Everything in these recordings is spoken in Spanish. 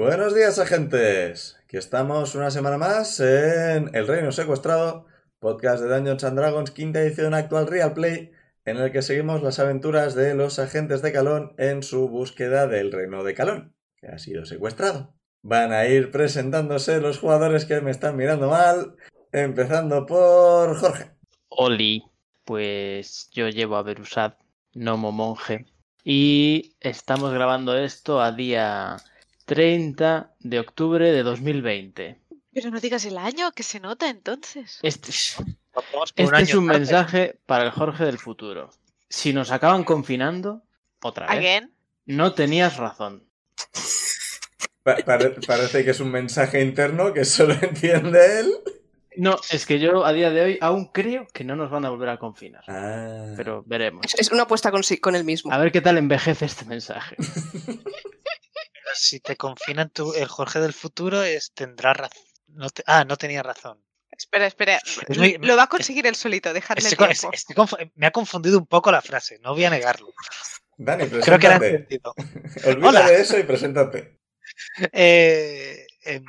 Buenos días, agentes. Aquí estamos una semana más en El Reino Secuestrado, podcast de Dungeons and Dragons, quinta edición actual Real Play, en el que seguimos las aventuras de los agentes de Calón en su búsqueda del Reino de Calón, que ha sido secuestrado. Van a ir presentándose los jugadores que me están mirando mal, empezando por Jorge. Oli, pues yo llevo a Berusad, Nomo Monje, y estamos grabando esto a día 30 de octubre de 2020. Pero no digas el año, que se nota entonces. Este, este es un tarde. mensaje para el Jorge del futuro. Si nos acaban confinando, otra vez, Again. no tenías razón. Pa- pare- parece que es un mensaje interno que solo entiende él. No, es que yo a día de hoy aún creo que no nos van a volver a confinar. Ah. Pero veremos. Es, es una apuesta con, sí- con el mismo. A ver qué tal envejece este mensaje. Si te confinan tú, el Jorge del futuro es, tendrá razón. No te- ah, no tenía razón. Espera, espera. Es muy- Lo va a conseguir él solito, dejarle Estoy el tiempo. estoy me ha confundido un poco la frase, no voy a negarlo. Dani, Creo que entendido. Olvida Hola. de eso y preséntate. Eh, em,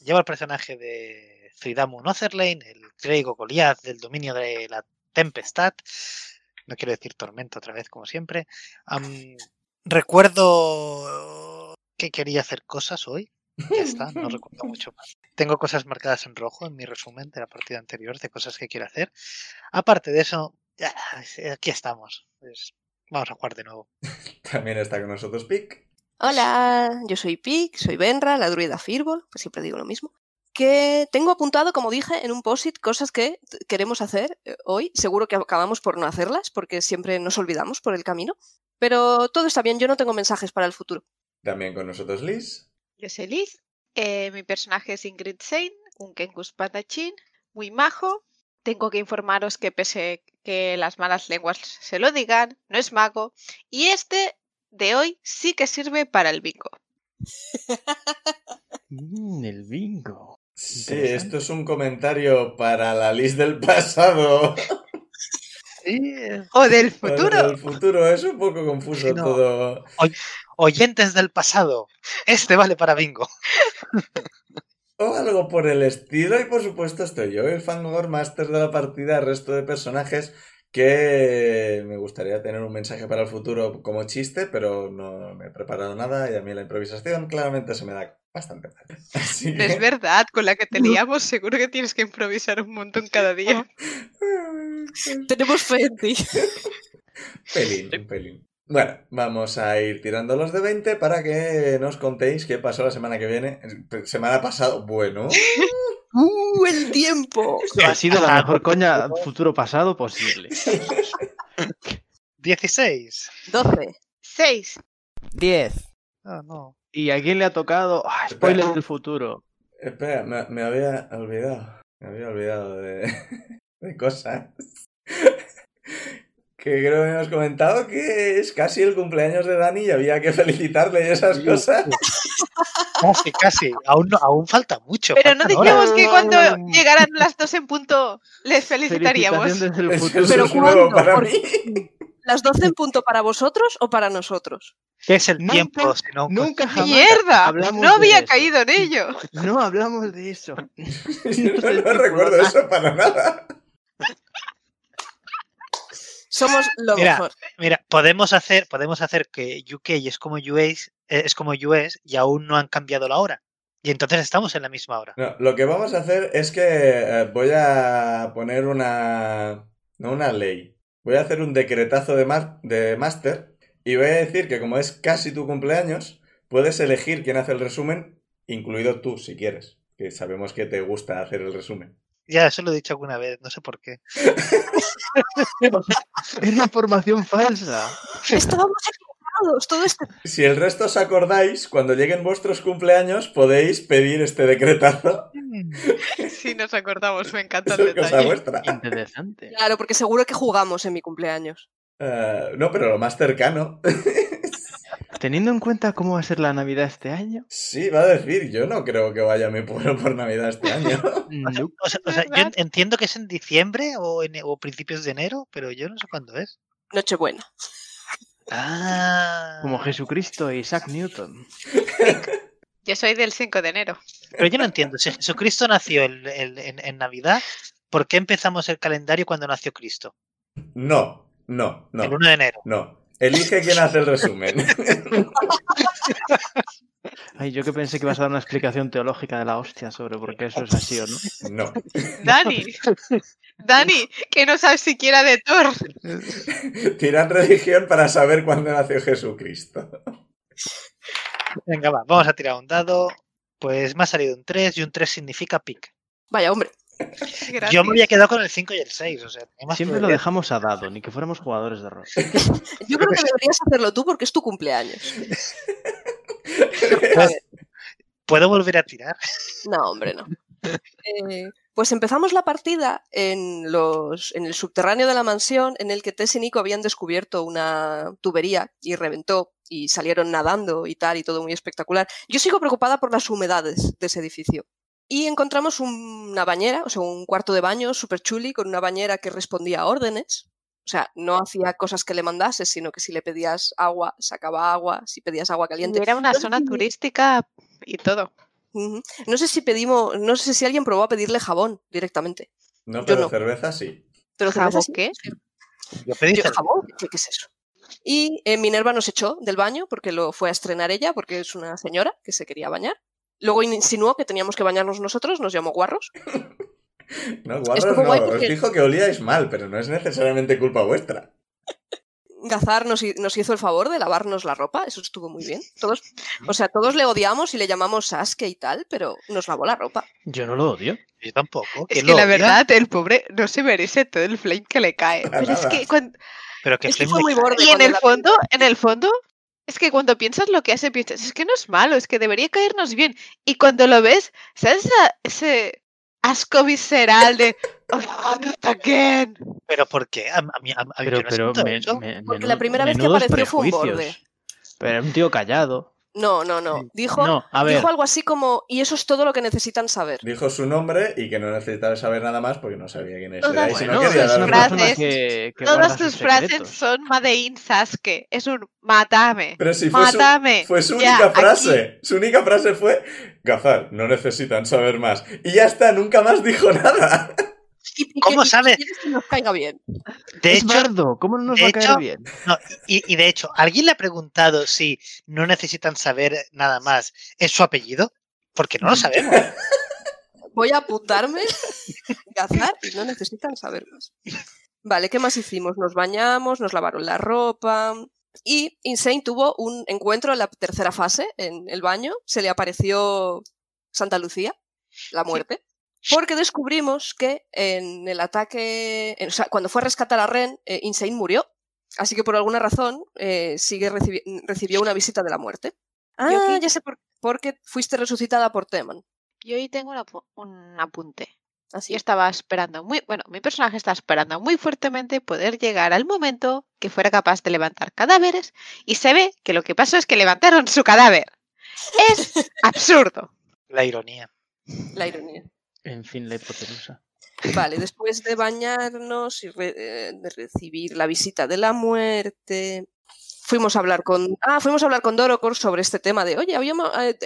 llevo el personaje de Zuidamu Notherlane, el clérigo Goliath del dominio de la tempestad. No quiero decir tormento otra vez, como siempre. Recuerdo que quería hacer cosas hoy. Ya está, no recuerdo mucho más. Tengo cosas marcadas en rojo en mi resumen de la partida anterior de cosas que quiero hacer. Aparte de eso, ya, aquí estamos. Pues, vamos a jugar de nuevo. También está con nosotros Pic. Hola, yo soy Pic, soy Benra, la druida Firbol, pues siempre digo lo mismo. Que tengo apuntado, como dije, en un post-it cosas que queremos hacer eh, hoy. Seguro que acabamos por no hacerlas, porque siempre nos olvidamos por el camino. Pero todo está bien, yo no tengo mensajes para el futuro. También con nosotros Liz. Yo soy Liz. eh, mi personaje es Ingrid Sein, un Kenkus Patachín, muy majo. Tengo que informaros que pese que las malas lenguas se lo digan, no es mago. Y este de hoy sí que sirve para el bingo. Mm, el bingo. Sí, esto es un comentario para la Liz del pasado. O del futuro. El futuro es un poco confuso Sí, no. todo. Oyentes del pasado, este vale para bingo. O algo por el estilo. Y por supuesto estoy yo, el Fangor Master de la partida, el resto de personajes que me gustaría tener un mensaje para el futuro como chiste, pero no me he preparado nada y a mí la improvisación claramente se me da bastante mal. Así es verdad, con la que te liamos seguro que tienes que improvisar un montón cada día. Tenemos fe en ti. pelín, un pelín. Bueno, vamos a ir tirando los de 20 para que nos contéis qué pasó la semana que viene. Semana pasada, bueno. ¡Uh, el tiempo! Ha sido la mejor coña futuro pasado posible. 16. 12. 6. 10. Ah, no. ¿Y a quién le ha tocado? Ah, spoiler del futuro. Espera, me, me había olvidado. Me había olvidado de, de cosas. que creo que hemos comentado que es casi el cumpleaños de Dani y había que felicitarle y esas cosas. Casi, casi. Aún, no- aún falta mucho. Pero no dijimos que cuando llegaran las dos en punto les felicitaríamos. Futuro. Pero ¿cuándo? para mí. ¿Las 12 en punto para vosotros o para nosotros? ¿Qué es el Nunca- tiempo? Si no, Nunca jamás ¡Mierda! hablamos No de había eso. caído en ello. No hablamos de eso. Yo no, no recuerdo eso para nada. Somos lo Mira. mejor. Mira, podemos hacer, podemos hacer que UK es como US, eh, es como US y aún no han cambiado la hora. Y entonces estamos en la misma hora. No, lo que vamos a hacer es que eh, voy a poner una. No una ley. Voy a hacer un decretazo de, mar- de máster y voy a decir que como es casi tu cumpleaños, puedes elegir quién hace el resumen, incluido tú, si quieres. Que sabemos que te gusta hacer el resumen. Ya, eso lo he dicho alguna vez, no sé por qué. Es una formación falsa. Estábamos equivocados, todo este... Si el resto os acordáis, cuando lleguen vuestros cumpleaños podéis pedir este decretazo. Sí, nos acordamos, me encanta Es el cosa detalle. vuestra. Interesante. Claro, porque seguro que jugamos en mi cumpleaños. Eh, no, pero lo más cercano. Teniendo en cuenta cómo va a ser la Navidad este año, Sí, va a decir, yo no creo que vaya a mi pueblo por Navidad este año. no. O sea, o sea, yo entiendo que es en diciembre o, en, o principios de enero, pero yo no sé cuándo es. Nochebuena. Ah. como Jesucristo e Isaac Newton. Yo soy del 5 de enero. Pero yo no entiendo. Si Jesucristo nació el- el- en, en Navidad, ¿por qué empezamos el calendario cuando nació Cristo? No, no, El no, 1 de enero. no. Elige quién hace el resumen. Ay, yo que pensé que ibas a dar una explicación teológica de la hostia sobre por qué eso es así o no. No. Dani, Dani, que no sabes siquiera de Thor. Tirad religión para saber cuándo nació Jesucristo. Venga, va, vamos a tirar un dado. Pues me ha salido un 3 y un 3 significa pick. Vaya, hombre. Yo me había quedado con el 5 y el 6. O sea, Siempre lo dejamos a dado, ni que fuéramos jugadores de rol. Yo creo que deberías hacerlo tú porque es tu cumpleaños. ¿Puedo volver a tirar? No, hombre, no. Eh, pues empezamos la partida en, los, en el subterráneo de la mansión en el que Tess y Nico habían descubierto una tubería y reventó y salieron nadando y tal y todo muy espectacular. Yo sigo preocupada por las humedades de ese edificio. Y encontramos una bañera, o sea, un cuarto de baño súper chuli con una bañera que respondía a órdenes. O sea, no hacía cosas que le mandases, sino que si le pedías agua, sacaba agua, si pedías agua caliente. Era una zona turística y todo. No sé si pedimos, no sé si alguien probó a pedirle jabón directamente. No, pero no. cerveza sí. Pero ¿Jabón cerveza qué? Yo pedí Yo. ¿Jabón? ¿Qué, qué es eso? Y eh, Minerva nos echó del baño porque lo fue a estrenar ella, porque es una señora que se quería bañar. Luego insinuó que teníamos que bañarnos nosotros, nos llamó guarros. No, guarros no. Os porque- dijo que olíais mal, pero no es necesariamente culpa vuestra. Gazar nos, hi- nos hizo el favor de lavarnos la ropa, eso estuvo muy bien. Todos, o sea, todos le odiamos y le llamamos Sasuke y tal, pero nos lavó la ropa. Yo no lo odio. Yo tampoco. Es ¿quién que la odia? verdad, el pobre no se merece todo el flame que le cae. Para Pero es que cuando- Pero que Es que fue muy cae. borde. Y en el la- fondo, en el fondo, es que cuando piensas lo que hace, piensas, es que no es malo, es que debería caernos bien. Y cuando lo ves, ¿sabes ese asco visceral de oh, not again? ¿Pero por qué? A, a mí, a, a mí Pero, pero me- me- Porque la primera vez que apareció fue un borde. Pero era un tío callado. No, no, no. Dijo, No, a ver. dijo algo así como, y eso es todo lo que necesitan saber. Dijo su nombre y que no necesitaba saber nada más porque no sabía quién era. Todas Y si Bueno, no quería es dar una frases, que, que Todas sus frases son Madein Sasuke. Es un mátame. Pero si fue su, Mátame. fue su Ya, única aquí. frase. Su única frase fue: Gazar, no necesitan saber más. Y ya está, nunca más dijo nada. Y- ¿Cómo que- y sabe? quieres que nos caiga bien. De es hecho, bardo, ¿cómo no nos va a caer hecho- bien? no, y, y de hecho, ¿alguien le ha preguntado si no necesitan saber nada más? ¿Es su apellido? Porque no lo sabemos. Voy a apuntarme, y no necesitan saber más. Vale, ¿qué más hicimos? Nos bañamos, nos lavaron la ropa. Y Insane tuvo un encuentro en la tercera fase, en el baño. Se le apareció Santa Lucía, la muerte. Porque descubrimos que en el ataque, en- o sea, cuando fue a rescatar a Ren, eh, Insane murió. Así que por alguna razón eh, sigue recibi- recibió una visita de la muerte. Ah, aquí- ya sé por porque fuiste resucitada por Teman. Yo hoy tengo un apu- un apunte. Así Yo estaba esperando muy, bueno, mi personaje está esperando muy fuertemente poder llegar al momento que fuera capaz de levantar cadáveres y se ve que lo que pasó es que levantaron su cadáver. Es absurdo. La ironía. la ironía. En fin, la hipotenusa. Vale, después de bañarnos y re- eh, de recibir la visita de la muerte, fuimos a hablar con ah, fuimos a hablar con Dorocor sobre este tema de, oye, habíamos eh,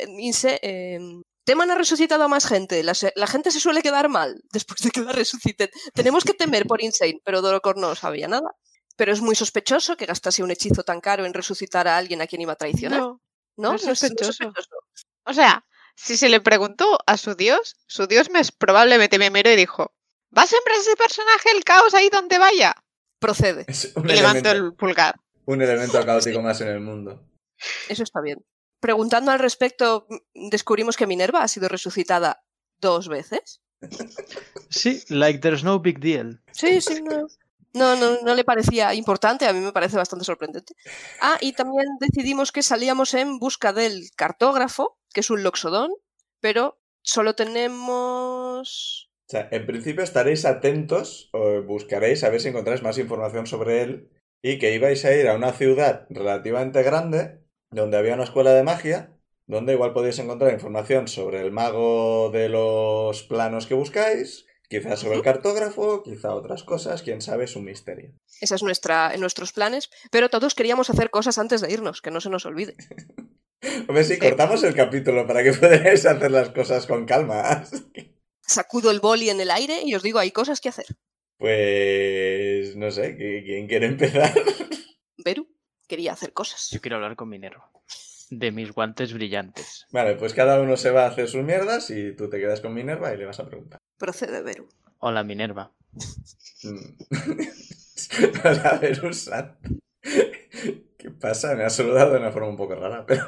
eh, Teman ha resucitado a más gente, la, gente se suele quedar mal después de que la resuciten. Tenemos que temer por Insane, pero Dorocor no sabía nada. Pero es muy sospechoso que gastase un hechizo tan caro en resucitar a alguien a quien iba a traicionar. No, ¿No? no es No es- no es sospechoso. sospechoso. O sea, si se le preguntó a su dios, su dios me, probablemente me miró y dijo, ¿va a sembrar ese personaje el caos ahí donde vaya? Procede, Es un Y levantó el pulgar. un elemento caótico más en el mundo. eso está bien. Preguntando al respecto, descubrimos que Minerva ha sido resucitada dos veces. Sí, like there's no big deal. Sí, sí, no. No, no, no le parecía importante, a mí me parece bastante sorprendente. Ah, y también decidimos que salíamos en busca del cartógrafo, que es un loxodón, pero solo tenemos... O sea, en principio estaréis atentos o buscaréis a ver si encontráis más información sobre él y que ibais a ir a una ciudad relativamente grande donde había una escuela de magia, donde igual podéis encontrar información sobre el mago de los planos que buscáis, quizás sobre el cartógrafo, quizá otras cosas, quién sabe, es un misterio. Esa es nuestra, nuestros planes, pero todos queríamos hacer cosas antes de irnos, que no se nos olvide. Hombre, sí, cortamos el capítulo para que podáis hacer las cosas con calma. Sacudo el boli en el aire y os digo, hay cosas que hacer. Pues no sé, ¿qui- ¿quién quiere empezar? Beru quería hacer cosas. Yo quiero hablar con Minerva. De mis guantes brillantes. Vale, pues cada uno se va a hacer sus mierdas y tú te quedas con Minerva y le vas a preguntar. Procede, Beru. Hola, Minerva. Mm. a ver, Usat. ¿Qué pasa? Me ha saludado de una forma un poco rara, pero...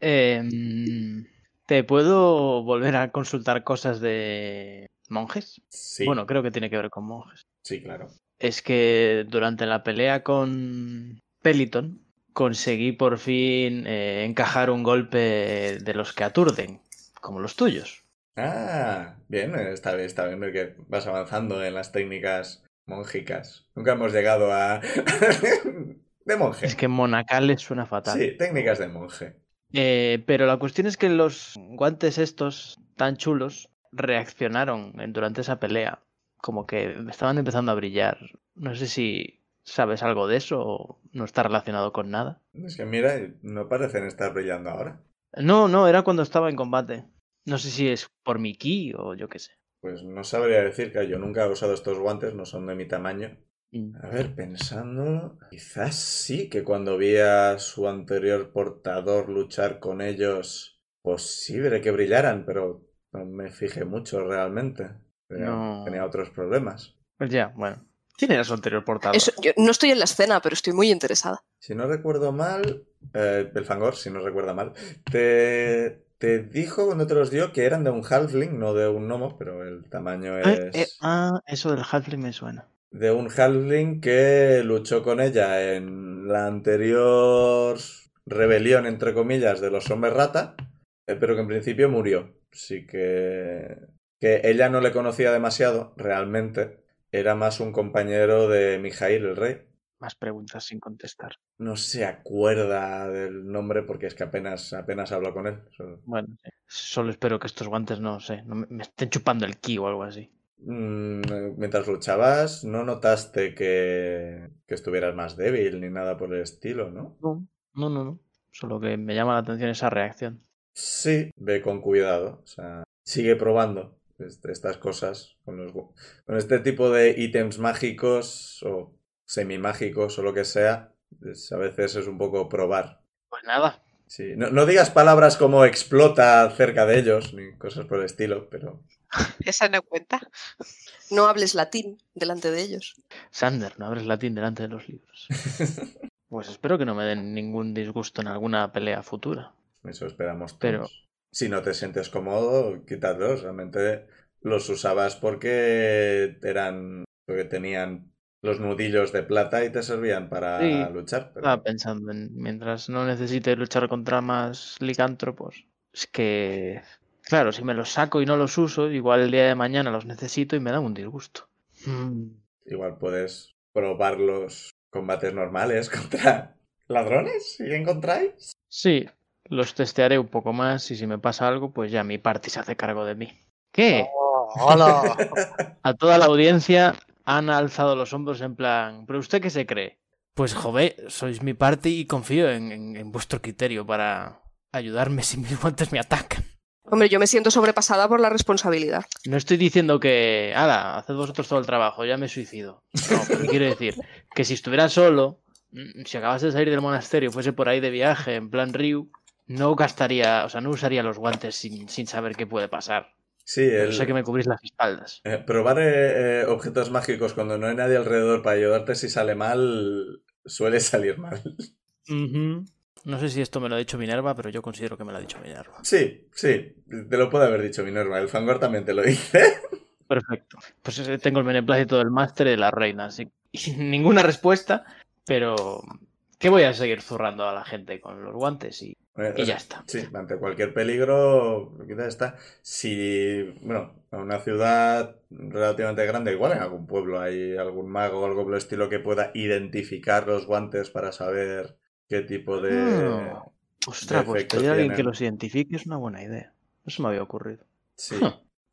Em, ¿Te puedo volver a consultar cosas de monjes? Sí, Bueno, creo que tiene que ver con monjes. sí, claro. Es que durante la pelea con Peliton conseguí por fin eh, encajar un golpe de los que aturden, como los tuyos. Ah, bien, está bien, está bien ver que vas avanzando en las técnicas mongicas. Nunca hemos llegado a... de monje. Es que monacales suena fatal. Sí, técnicas de monje. Eh, pero la cuestión es que los guantes estos tan chulos reaccionaron durante esa pelea. Como que estaban empezando a brillar. No sé si sabes algo de eso o no está relacionado con nada. Es que mira, no parecen estar brillando ahora. No, no, era cuando estaba en combate. No sé si es por mi ki o yo qué sé. Pues no sabría decir que yo nunca he usado estos guantes, no son de mi tamaño. Mm. A ver, pensando, quizás sí que cuando vi a su anterior portador luchar con ellos, posible que brillaran, pero no me fijé mucho realmente. Tenía, No. tenía otros problemas. Pues ya, bueno. ¿Quién era su anterior portador? Eso, yo no estoy en la escena, pero estoy muy interesada. Si no recuerdo mal, eh, el Fangor, si no recuerda mal, te, te dijo cuando te los dio que eran de un halfling, no de un gnomo, pero el tamaño es... Eh, eh, ah, eso del halfling me suena. de un halfling que luchó con ella en la anterior rebelión, entre comillas, de los hombres rata, eh, pero que en principio murió. Así que, que ella no le conocía demasiado, realmente. Era más un compañero de Mijail, el rey. Más preguntas sin contestar. No se acuerda del nombre porque es que apenas, apenas habló con él. Solo- Bueno, solo espero que estos guantes no sé, no me, estén chupando el ki o algo así. Mm, mientras luchabas, no notaste que, que estuvieras más débil ni nada por el estilo, ¿no? No, no, no, no. Solo que me llama la atención esa reacción. Sí, ve con cuidado. O sea, sigue probando estas cosas con, los, con este tipo de ítems mágicos o semimágicos o lo que sea. es- a veces es un poco probar. Pues nada, Sí, no, no digas palabras como explota cerca de ellos, ni cosas por el estilo, pero Esa no cuenta. No hables latín delante de ellos. Sander, no abres latín delante de los libros. Pues espero que no me den ningún disgusto en alguna pelea futura. eso esperamos todos. Pero- Si no te sientes cómodo, quítatelos. Realmente los usabas porque eran. porque tenían los nudillos de plata y te servían para Sí, luchar. pero- Estaba pensando en mientras no necesite luchar contra más licántropos. Es que, claro, si me los saco y no los uso, igual el día de mañana los necesito y me dan un disgusto. Mm, Igual puedes probar los combates normales contra ladrones, si encontráis. Sí, los testearé un poco más y si me pasa algo, pues ya mi party se hace cargo de mí. ¿Qué? Oh, hola. A toda la audiencia han alzado los hombros en plan, ¿pero usted qué se cree? Pues joder, sois mi party y confío en, en- en vuestro criterio para ayudarme si mis guantes me atacan. Hombre, yo me siento sobrepasada por la responsabilidad. No estoy diciendo que, ala, haced vosotros todo el trabajo, ya me suicido. No, pero quiero decir que si estuviera solo, mm, si acabas de salir del monasterio, fuese por ahí de viaje, en plan Ryu, no gastaría, o sea, no usaría los guantes sin, sin saber qué puede pasar. Sí, el, sé que me cubrís las espaldas. eh, probar eh, eh, objetos mágicos cuando no hay nadie alrededor para ayudarte si sale mal, suele salir mal. No sé si esto me lo ha dicho Minerva, pero yo considero que me lo ha dicho Minerva. Sí, sí, te lo puede haber dicho Minerva. El Fangor también te lo dice. Perfecto. Pues eh, tengo el beneplácito del máster y de la reina, así y ninguna respuesta, pero ¿qué voy a seguir zurrando a la gente con los guantes? Y, ya está. Sí, ante cualquier peligro, quizás está. Si, bueno, en una ciudad relativamente grande, igual en algún pueblo hay algún mago o algo por el estilo que pueda identificar los guantes para saber qué tipo de. Ah, Ostras, pues efecto pedir a alguien que los identifique es una buena idea. No se me había ocurrido. Sí,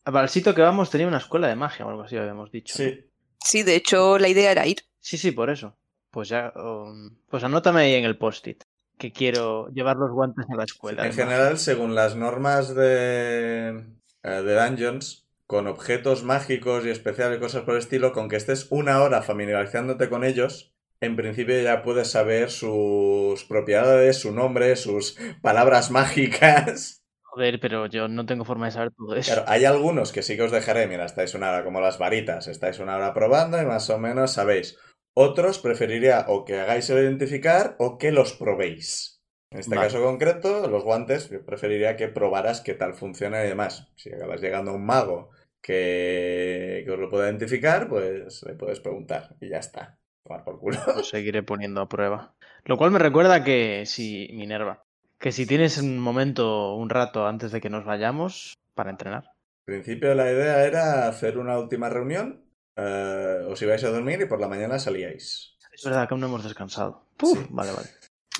Para el sitio que vamos tenía una escuela de magia o algo así, habíamos dicho. ¿no? sí. Sí, de hecho, la idea era ir. Sí, sí, por eso. Pues ya, um, pues anótame ahí en el post-it que quiero llevar los guantes a la escuela. En general, según las normas de, eh, de Dungeons, con objetos mágicos y especiales y cosas por el estilo, con que estés una hora familiarizándote con ellos, en principio ya puedes saber sus propiedades, su nombre, sus palabras mágicas. Joder, pero yo no tengo forma de saber todo eso. Claro, hay algunos que sí que os dejaré, mira, estáis una hora como las varitas, estáis una hora probando y más o menos sabéis. Otros preferiría o que hagáis el identificar o que los probéis. En este Vale. caso concreto, los guantes, yo preferiría que probaras qué tal funciona y demás. Si acabas llegando a un mago que, que os lo pueda identificar, pues le puedes preguntar y ya está. Tomar por culo. Lo seguiré poniendo a prueba. Lo cual me recuerda que si, Minerva, que si tienes un momento, un rato antes de que nos vayamos para entrenar. En principio la idea era hacer una última reunión, eh, os ibais a dormir y por la mañana salíais. Es verdad que aún no hemos descansado. Sí. Vale, vale.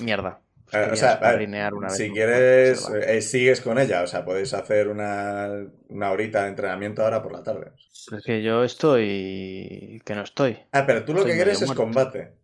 Mierda. Pues Eh, o sea, una si quieres, eh, sigues con ella, o sea, podéis hacer una, una horita de entrenamiento ahora por la tarde. Pero es que yo estoy. que no estoy. Ah, pero tú lo Estoy que quieres es combate.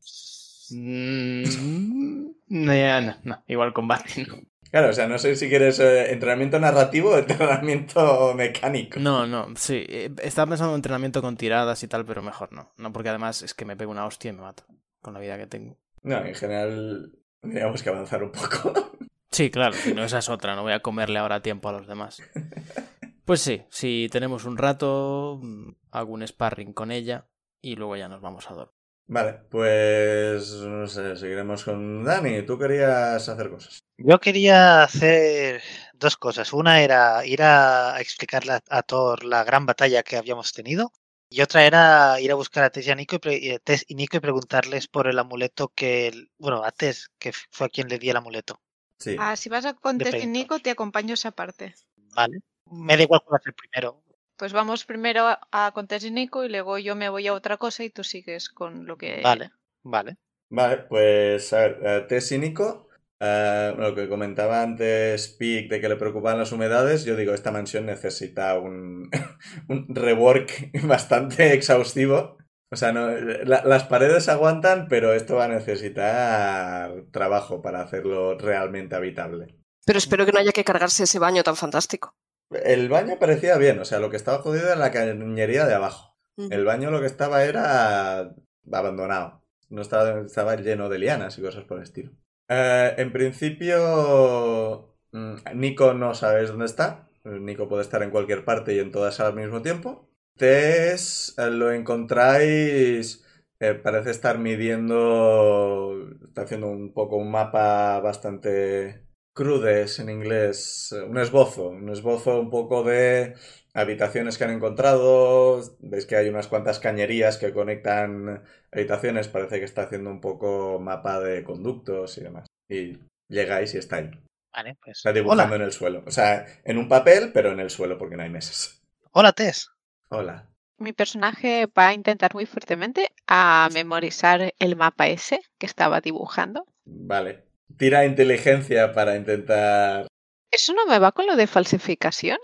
Mm, no, no, igual combate. No. Claro, o sea, no sé si quieres eh, entrenamiento narrativo o entrenamiento mecánico. no, no, sí. eh, Estaba pensando en entrenamiento con tiradas y tal, pero mejor no. No, porque además es que me pego una hostia y me mato. Con la vida que tengo. No, en general, tendríamos que avanzar un poco. Sí, claro, si no, esa es otra, no voy a comerle ahora tiempo a los demás. Pues sí, si tenemos un rato, mm, hago un sparring con ella y luego ya nos vamos a dormir. Vale, pues no sé, seguiremos con Dani. Tú querías hacer cosas. Yo quería hacer dos cosas. Una era ir a explicarle a- Thor la gran batalla que habíamos tenido. Y otra era ir a buscar a Tess y a Nico y, a Tess y Nico y preguntarles por el amuleto que... Bueno, a Tess, que fue a quien le di el amuleto. Sí. Ah, si vas a con Tess y. Nico, te acompaño esa parte. Vale. Me da igual cuál hacer primero. Pues vamos primero a, a con Tess y Nico y luego yo me voy a otra cosa y tú sigues con lo que... Vale, vale. Vale, pues a ver, eh, Tess y Nico, eh, lo que comentaba antes Pic de que le preocupaban las humedades, yo digo, esta mansión necesita un, un rework bastante exhaustivo. O sea, no, la- las paredes aguantan, pero esto va a necesitar trabajo para hacerlo realmente habitable. Pero espero que no haya que cargarse ese baño tan fantástico. El baño parecía bien, o sea, lo que estaba jodido era la cañería de abajo. El baño lo que estaba era abandonado. No estaba, estaba lleno de lianas y cosas por el estilo. Eh, en principio, mm, Nico no sabes dónde está. Nico puede estar en cualquier parte y en todas al mismo tiempo. Tess eh, lo encontráis. eh, parece estar midiendo. Está haciendo un poco un mapa bastante crudes en inglés. eh, Un esbozo. Un esbozo un poco de habitaciones que han encontrado. Veis que hay unas cuantas cañerías que conectan habitaciones. Parece que está haciendo un poco mapa de conductos y demás. Y llegáis y está ahí. Vale, pues. Está dibujando Hola, en el suelo. O sea, en un papel, pero en el suelo porque no hay mesas. hola Tess. Hola. Mi personaje va a intentar muy fuertemente a memorizar el mapa ese que estaba dibujando. Vale. Tira inteligencia para intentar... ¿Eso no me va con lo de falsificación?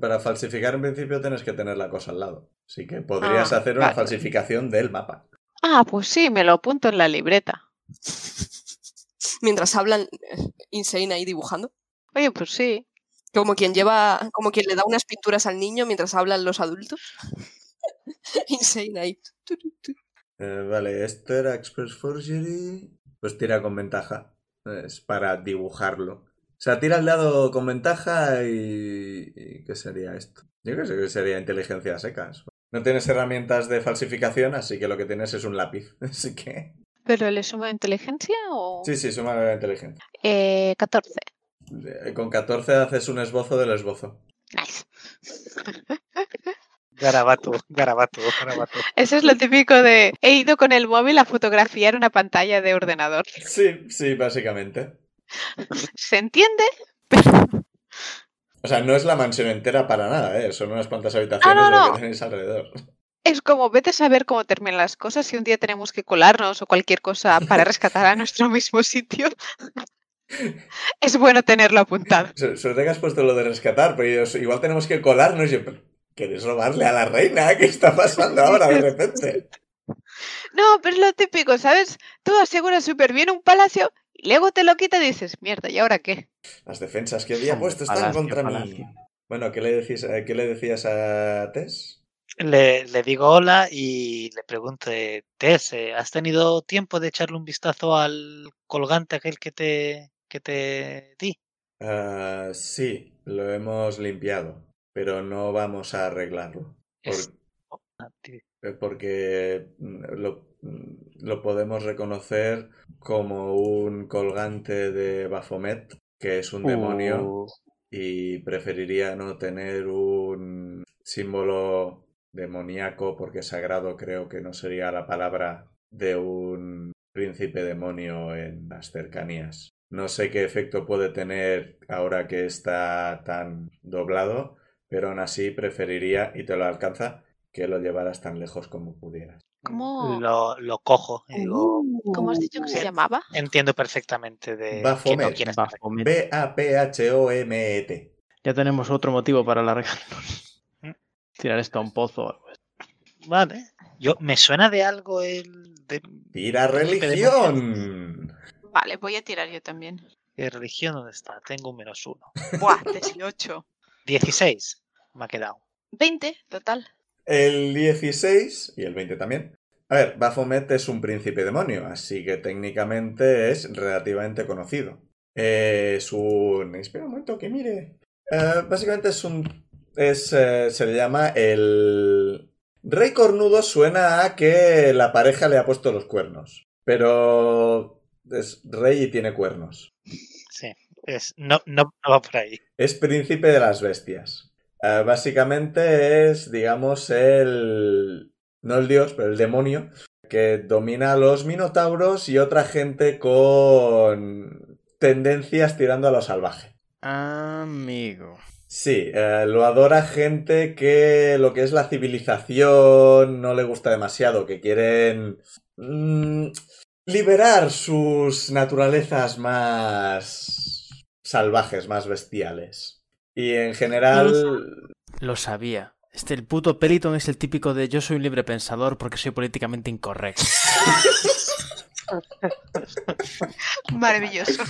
Para falsificar en principio tienes que tener la cosa al lado. Así que podrías Ah, hacer una vale. falsificación del mapa. Ah, pues sí, me lo apunto en la libreta. Mientras hablan eh, Insane ahí dibujando. Oye, pues sí. Como quien lleva, como quien le da unas pinturas al niño mientras hablan los adultos. Insane ahí. Eh, vale, esto era Express Forgery. Pues tira con ventaja. Es para dibujarlo. O sea, tira el dado con ventaja y... y ¿Qué sería esto? Yo creo que sería inteligencia secas. No tienes herramientas de falsificación, así que lo que tienes es un lápiz. Así que... ¿Pero le suma inteligencia o...? Sí, sí, suma la inteligencia. Eh, 14. Eh, Con 14 haces un esbozo del esbozo. Nice. Garabato, garabato, garabato. Eso es lo típico de... He ido con el móvil a fotografiar una pantalla de ordenador. Sí, sí, básicamente. ¿Se entiende? O sea, no es la mansión entera para nada, ¿eh? Son unas cuantas habitaciones no, lo que tenéis alrededor. Es como, vete a saber cómo terminan las cosas si un día tenemos que colarnos o cualquier cosa para rescatar a nuestro mismo sitio. Es bueno tenerlo apuntado. Su- Suerte que has puesto lo de rescatar, pero igual tenemos que colarnos. y ¿Quieres robarle a la reina? ¿Qué está pasando ahora de repente? No, pero es lo típico, ¿sabes? Tú aseguras súper bien un palacio y luego te lo quita y dices, mierda, ¿y ahora qué? Las defensas que había puesto están palacio, contra mí. Bueno, ¿qué le, decís, eh, ¿qué le decías a Tess? Le, le digo hola y le pregunto, eh, Tess, eh, ¿has tenido tiempo de echarle un vistazo al colgante aquel que te, que te di? Ah, sí, lo hemos limpiado, pero no vamos a arreglarlo. Es- eh, porque mm, lo, mm, lo podemos reconocer como un colgante de Baphomet, que es un demonio, Uh, y preferiría no tener un símbolo demoníaco, porque sagrado creo que no sería la palabra de un príncipe demonio en las cercanías. No sé qué efecto puede tener ahora que está tan doblado, pero aún así preferiría, y te lo alcanza, que lo llevaras tan lejos como pudieras. ¿Cómo, Lo, lo cojo y digo, ¿cómo has dicho que se llamaba? entiendo perfectamente de que no Baphomet. Baphomet. B-A-P-H-O-M-E-T. Ya tenemos otro motivo para alargarnos. ¿Mm? Tirar esto a un pozo o algo. Vale. Yo, me suena de algo el de, ¡Tira religión! Vale, voy a tirar yo también. de religión, ¿dónde está? Tengo un menos uno. Buah, 18. 16 me ha quedado. 20, total. El 16 y el 20 también. A ver, Baphomet es un príncipe demonio, así que técnicamente es relativamente conocido. Es un... Espera un momento que mire. Eh, básicamente es un... Es, eh, se le llama el... Rey cornudo suena a que la pareja le ha puesto los cuernos. Pero es rey y tiene cuernos. Sí. Es, no, no, no va por ahí. Es príncipe de las bestias. Eh, básicamente es, digamos, el... No el dios, pero el demonio que domina a los minotauros y otra gente con tendencias tirando a lo salvaje. Amigo. Sí, eh, lo adora gente que lo que es la civilización no le gusta demasiado, que quieren mm, liberar sus naturalezas más salvajes, más bestiales. Y en general, Lo sabía. Este, el puto Peliton es el típico de yo soy un libre pensador porque soy políticamente incorrecto. Maravilloso.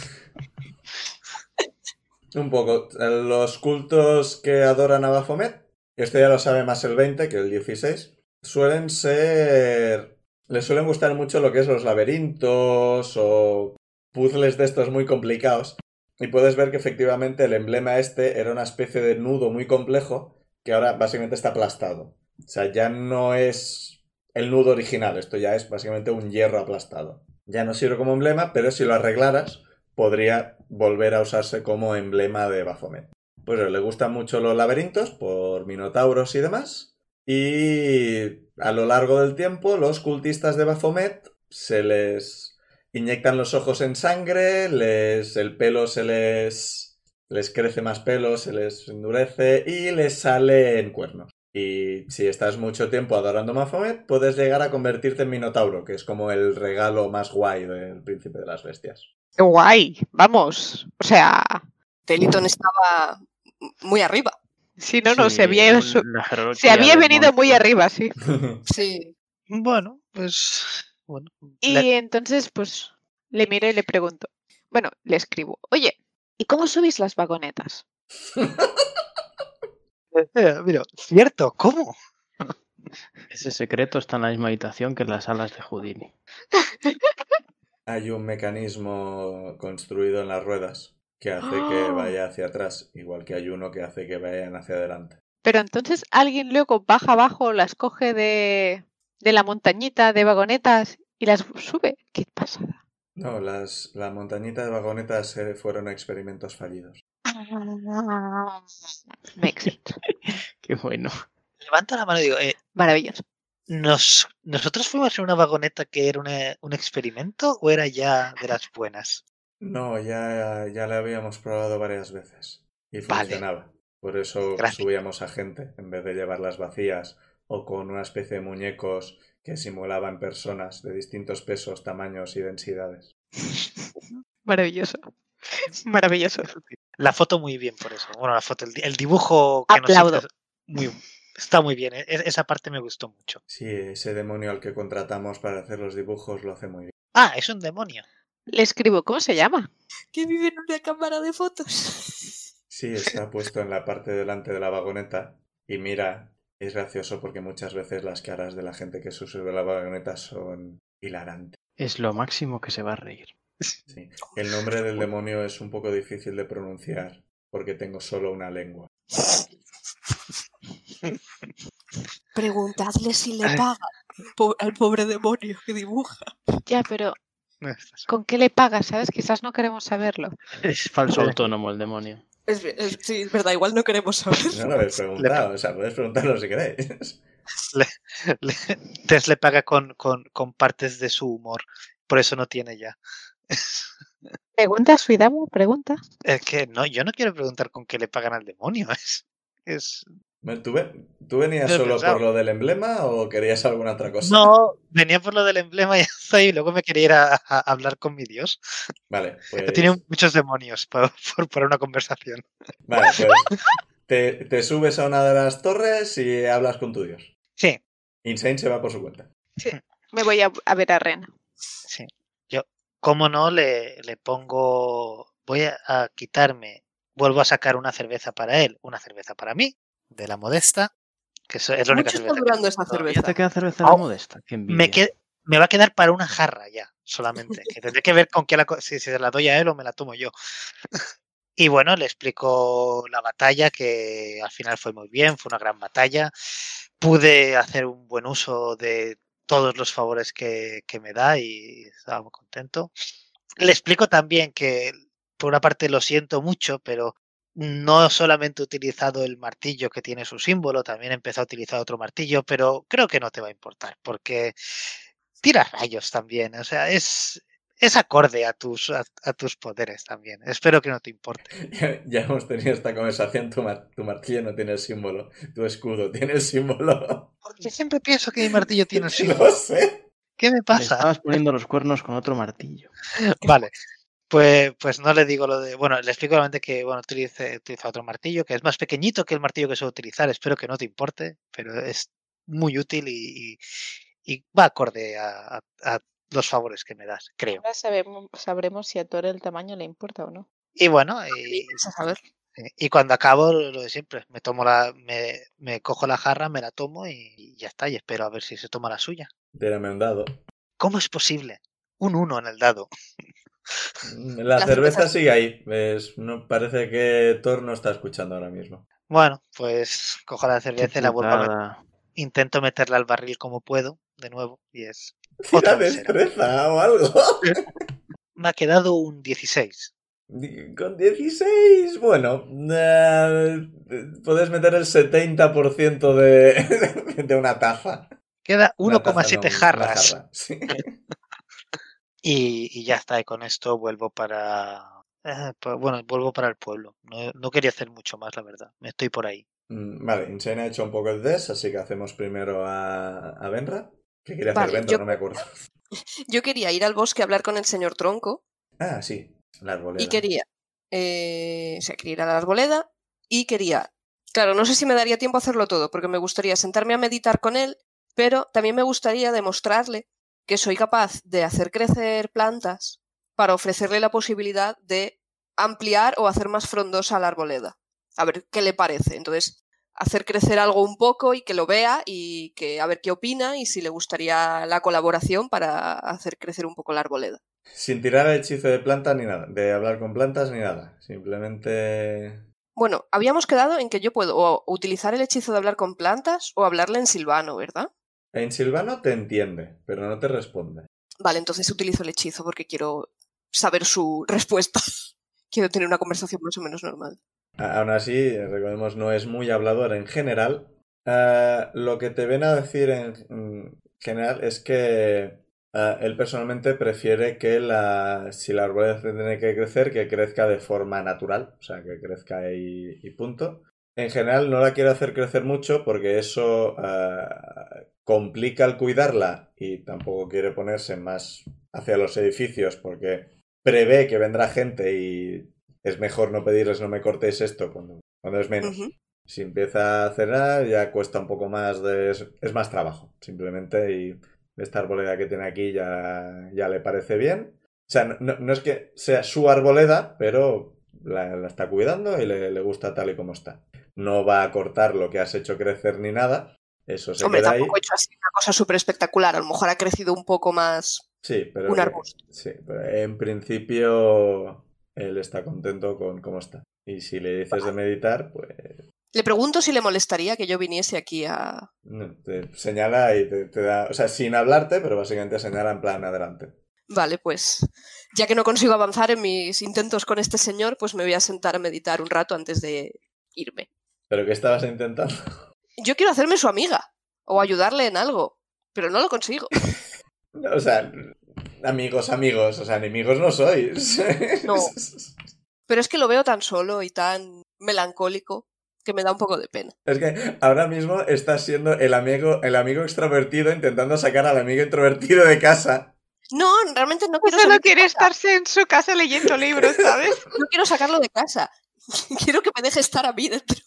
un poco, los cultos que adoran a Baphomet, esto ya lo sabe más el 20 que el 16, suelen ser... Les suelen gustar mucho lo que es los laberintos o puzzles de estos muy complicados. Y puedes ver que efectivamente el emblema este era una especie de nudo muy complejo que ahora básicamente está aplastado. O sea, ya no es el nudo original, esto ya es básicamente un hierro aplastado. Ya no sirve como emblema, pero si lo arreglaras, podría volver a usarse como emblema de Baphomet. Pues le gustan mucho los laberintos por minotauros y demás. Y a lo largo del tiempo, los cultistas de Baphomet se les inyectan los ojos en sangre, les, el pelo se les, les crece más pelo, se les endurece y les salen cuernos. Y si estás mucho tiempo adorando a Baphomet, puedes llegar a convertirte en Minotauro, que es como el regalo más guay del príncipe de las bestias. ¡Qué guay! Vamos. O sea, Peliton estaba muy arriba. si no, no, Sí, se había, se había venido muy arriba, sí. Sí. Bueno, pues. Bueno. Y le- entonces, pues, le miro y le pregunto. Bueno, le escribo. Oye, ¿y cómo subís las vagonetas? Eh, mira, cierto, ¿cómo? Ese secreto está en la misma habitación que las alas de Houdini. Hay un mecanismo construido en las ruedas que hace que ¡Ah! vaya hacia atrás, igual que hay uno que hace que vayan hacia adelante. Pero entonces alguien luego baja abajo, las coge de, de la montañita de vagonetas y las sube. Qué pasada. No, las, la montañita de vagonetas eh, fueron experimentos fallidos. Makes sense. Qué bueno. Levanto la mano y digo, eh, Maravilloso. ¿nos, ¿nosotros fuimos en una vagoneta que era una- un experimento o era ya de las buenas? No, ya, ya la habíamos probado varias veces y Vale. funcionaba. Por eso Gracias. subíamos a gente en vez de llevarlas vacías o con una especie de muñecos que simulaban personas de distintos pesos, tamaños y densidades. Maravilloso. Maravilloso. La foto muy bien por eso. Bueno, la foto, el, di- el dibujo que nos Aplaudo. hizo es muy, está muy bien. e- esa parte me gustó mucho. Sí, ese demonio al que contratamos para hacer los dibujos lo hace muy bien. Ah, es un demonio. Le escribo, ¿cómo se llama? Que vive en una cámara de fotos. Sí, está puesto en la parte delante de la vagoneta y mira, es gracioso porque muchas veces las caras de la gente que sube la vagoneta son hilarantes. Es lo máximo que se va a reír. Sí. El nombre del demonio es un poco difícil de pronunciar porque tengo solo una lengua. Preguntadle si le paga al pobre demonio que dibuja. Ya, pero ¿con qué le pagas? ¿Sabes? Quizás no queremos saberlo. Es falso autónomo el demonio. Es, es- sí, es verdad, igual no queremos saber. No lo habéis preguntado, o sea, podéis preguntarlo si queréis. le- Tess le paga con, con, con partes de su humor. Por eso no tiene ya. Pregunta, Suidamu, pregunta. Es que no, yo no quiero preguntar con qué le pagan al demonio. Es, es... ¿Tú, ve- tú venías solo por lo del emblema o querías alguna otra cosa? No, venía por lo del emblema y luego me quería ir a, a hablar con mi dios. Vale, pues, Tiene muchos demonios por, por, por una conversación. vale, pues te, te subes a una de las torres y hablas con tu dios. Sí, Insane se va por su cuenta. Me voy a, a ver a Ren. sí. Yo, como no, le, le pongo. Voy a, a quitarme. Vuelvo a sacar una cerveza para él, una cerveza para mí, de la modesta, que es la única Mucho cerveza. que durando esa tengo. ¿Ya cerveza. te queda cerveza de la modesta? Qué Me, qued- me va a quedar para una jarra ya, solamente. Que tendré que ver con qué la, si, si se la doy a él o me la tomo yo. Y bueno, le explico la batalla, que al final fue muy bien, fue una gran batalla. Pude hacer un buen uso de todos los favores que, que me da y estaba muy contento. Le explico también que, por una parte, lo siento mucho, pero no solamente he utilizado el martillo que tiene su símbolo, también he empezado a utilizar otro martillo, pero creo que no te va a importar, porque tira rayos también, o sea, es, es acorde a tus, a, a tus poderes también. Espero que no te importe. Ya, ya hemos tenido esta conversación, tu, mar- tu martillo no tiene el símbolo, tu escudo tiene el símbolo. Porque siempre pienso que mi martillo tiene el Lo símbolo. sé. ¿Qué me Le pasa? estabas poniendo los cuernos con otro martillo. Vale. Pues, pues no le digo lo de. Bueno, le explico solamente que bueno, utilice, utiliza otro martillo que es más pequeñito que el martillo que suelo utilizar. Espero que no te importe, pero es muy útil y, y- y va acorde a, a- a los favores que me das, creo. Ahora sabemos, sabremos si a Thor el tamaño le importa o no. Y bueno, y, Vamos a saber. y cuando acabo lo lo de siempre, me tomo la, me, me cojo la jarra, me la tomo y, y ya está, y espero a ver si se toma la suya. Tírame un dado. ¿Cómo es posible? Un uno en el dado. La, La cerveza cerveza- sigue ahí. ¿ves? No, parece que Thor no está escuchando ahora mismo. Bueno, pues cojo la cerveza y la vuelvo a intento meterla al barril como puedo, de nuevo, y es. Tira Otra destreza o algo. Me ha quedado un 16. Con 16, bueno, eh, puedes meter el 70% de, de una taza. Queda Una taza, 1,7 no, jarras. jarra, sí. Y, y ya está, y con esto vuelvo para. eh, pues, bueno, vuelvo para el pueblo. No, no quería hacer mucho más, la verdad. Me estoy por ahí. Mm, Vale, Insane ha hecho un poco de test, así que hacemos primero a, a Benra. ¿Qué quiere hacer Vale, Benra? yo- No me acuerdo. Yo quería ir al bosque a hablar con el señor Tronco Ah, sí, la arboleda. y quería, eh, o sea, quería ir a la arboleda y quería, claro, no sé si me daría tiempo a hacerlo todo, porque me gustaría sentarme a meditar con él, pero también me gustaría demostrarle que soy capaz de hacer crecer plantas para ofrecerle la posibilidad de ampliar o hacer más frondosa la arboleda. A ver qué le parece. Entonces, hacer crecer algo un poco y que lo vea y que a ver qué opina y si le gustaría la colaboración para hacer crecer un poco la arboleda. Sin tirar el hechizo de planta ni nada, de hablar con plantas ni nada. Simplemente. Bueno, habíamos quedado en que yo puedo o utilizar el hechizo de hablar con plantas o hablarle en silvano, ¿verdad? En Silvano te entiende, pero no te responde. Vale, entonces utilizo el hechizo porque quiero saber su respuesta. quiero tener una conversación más o menos normal. Aún así, recordemos, no es muy hablador en general. Ah, lo que te ven a decir en en general es que ah, él personalmente prefiere que la, si la arboleda tiene que crecer, que crezca de forma natural, o sea, que crezca y, y punto. En general no la quiere hacer crecer mucho porque eso ah, complica el cuidarla y tampoco quiere ponerse más hacia los edificios porque prevé que vendrá gente y es mejor no pedirles no me cortéis esto cuando, cuando es menos. Si empieza a cenar ya cuesta un poco más de... es, es más trabajo, simplemente, y esta arboleda que tiene aquí ya, ya le parece bien. O sea, no, no- no es que sea su arboleda, pero la, la está cuidando y le, le gusta tal y como está. No va a cortar lo que has hecho crecer ni nada. Eso se Hombre, queda ahí. tampoco he hecho así una cosa súper espectacular. A lo mejor ha crecido un poco más. Sí, pero un arbusto. sí, pero en principio él está contento con cómo está. Y si le dices de meditar, pues Le pregunto si le molestaría que yo viniese aquí a. No, te señala y te, te da, o sea, sin hablarte, pero básicamente señala en plan adelante. Vale, pues ya que no consigo avanzar en mis intentos con este señor, pues me voy a sentar a meditar un rato antes de irme. ¿Pero qué estabas intentando? Yo quiero hacerme su amiga o ayudarle en algo, pero no lo consigo. O sea, amigos, amigos, o sea, enemigos no sois. No. Pero es que lo veo tan solo y tan melancólico que me da un poco de pena. Es que ahora mismo estás siendo el amigo, el amigo extrovertido intentando sacar al amigo introvertido de casa. No, realmente no quiero, Solo quiere estarse en su casa leyendo libros, ¿sabes? no quiero sacarlo de casa. quiero que me deje estar a mí dentro.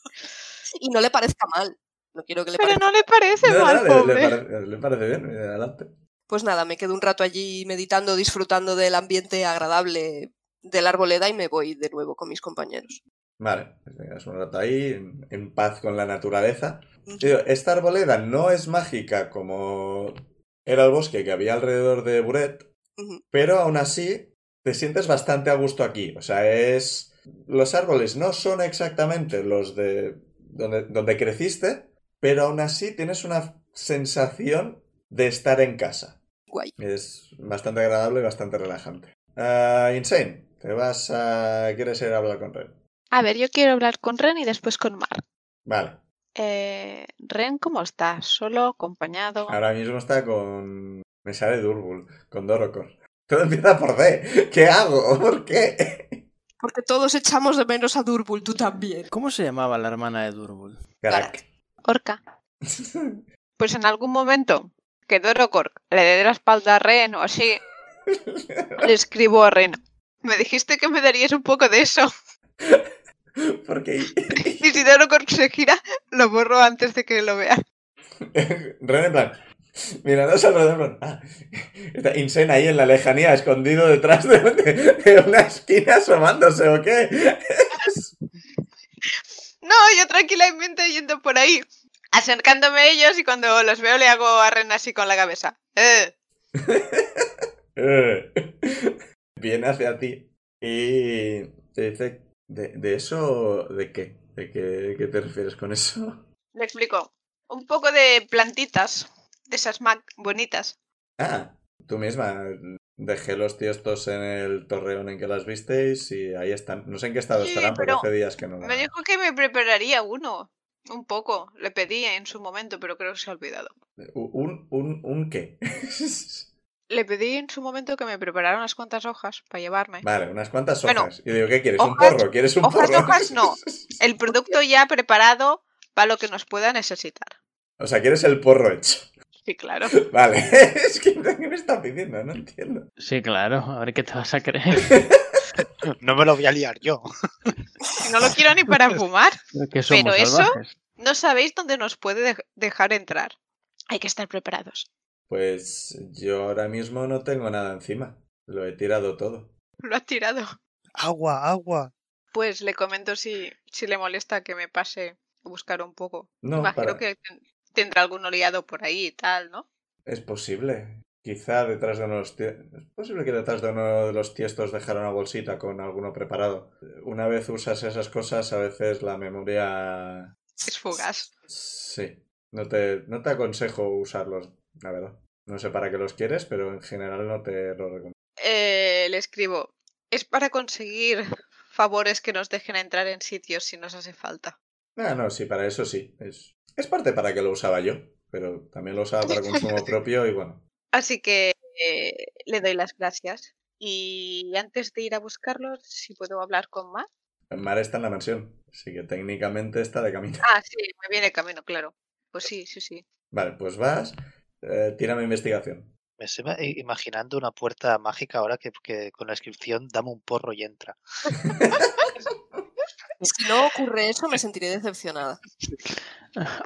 Y no le parezca mal. No quiero que le Pero parezca no le parece No, mal, no, le, pobre. le pare- le parece bien, adelante. Pues nada, me quedo un rato allí meditando, disfrutando del ambiente agradable de la arboleda y me voy de nuevo con mis compañeros. Vale, pues vengas un rato ahí, en, en paz con la naturaleza. Digo, esta arboleda no es mágica como era el bosque que había alrededor de Buret, pero aún así te sientes bastante a gusto aquí. O sea, es. Los árboles no son exactamente los de donde, donde creciste, pero aún así tienes una sensación de estar en casa. Guay. Es bastante agradable y bastante relajante. Ah, Insane, te vas a. ¿Quieres ir a hablar con Ren? A ver, yo quiero hablar con Ren y después con Mar. Vale. Eh, Ren, ¿cómo estás? ¿Solo? ¿Acompañado? Ahora mismo está con. Me sale Durbul, con Dorocor. Todo empieza por D. ¿Qué hago? ¿Por qué? Porque todos echamos de menos a Durbul, tú también. ¿Cómo se llamaba la hermana de Durbul? Garak. Orca. Pues en algún momento que Dorocor le dé la espalda a Ren o así, le escribo a Ren. Me dijiste que me darías un poco de eso. Porque. Y si Dorocor se gira, lo borro antes de que lo vea. Ren en plan. Mirándose alrededor, en plan. Ah, está Insane ahí en la lejanía, escondido detrás de, de- de una esquina asomándose, ¿o qué? No, yo tranquilamente yendo por ahí, acercándome a ellos y cuando los veo le hago a Ren así con la cabeza. Eh. Viene hacia ti y te dice. ¿De, de eso? ¿De qué? ¿De qué, qué te refieres con eso? Le explico. Un poco de plantitas, de esas Mac bonitas. Ah, tú misma. Dejé los tiestos en el torreón en que las visteis y ahí están. No sé en qué estado Sí, estarán pero hace días que no Me dijo que me prepararía uno. Un poco. Le pedí en su momento, pero creo que se ha olvidado. ¿Un, un, un qué? Le pedí en su momento que me preparara unas cuantas hojas para llevarme. vale, unas cuantas Bueno, hojas. y digo, ¿qué quieres? ¿Un porro? ¿Quieres un hojas porro? hojas no. El producto ya preparado para lo que nos pueda necesitar. O sea, ¿quieres el porro hecho? Sí, claro. Vale, es que ¿qué me está pidiendo? No entiendo. Sí, claro. A ver qué te vas a creer. No me lo voy a liar yo. No lo quiero ni para fumar. Que somos Pero eso- salvajes. No sabéis dónde nos puede dej- dejar entrar. Hay que estar preparados. Pues yo ahora mismo no tengo nada encima. Lo he tirado todo. Lo ha tirado. Agua, agua. Pues le comento si, si le molesta que me pase a buscar un poco. No, Imagino para- que tendrá alguno liado por ahí y tal, ¿no? Es posible. Quizá detrás de uno de los Es posible que detrás de uno de los tiestos dejara una bolsita con alguno preparado. Una vez usas esas cosas, a veces la memoria... Es fugaz. Sí. No te, no te aconsejo usarlos, la verdad. No sé para qué los quieres, pero en general no te lo recomiendo. Eh, le escribo. Es para conseguir favores que nos dejen entrar en sitios si nos hace falta. Ah, no, sí, para eso sí. Es, es parte para que lo usaba yo, pero también lo usaba para consumo propio y bueno. Así que eh, le doy las gracias. Y antes de ir a buscarlos, si puedo hablar con Mar. Mar está en la mansión, así que técnicamente está de camino. Ah, sí, me viene camino, claro. Pues sí, sí, sí. Vale, pues vas, eh, tírame investigación. Me estoy ima- imaginando una puerta mágica ahora que, que con la inscripción dame un porro y entra. Si no ocurre eso, me sentiré decepcionada.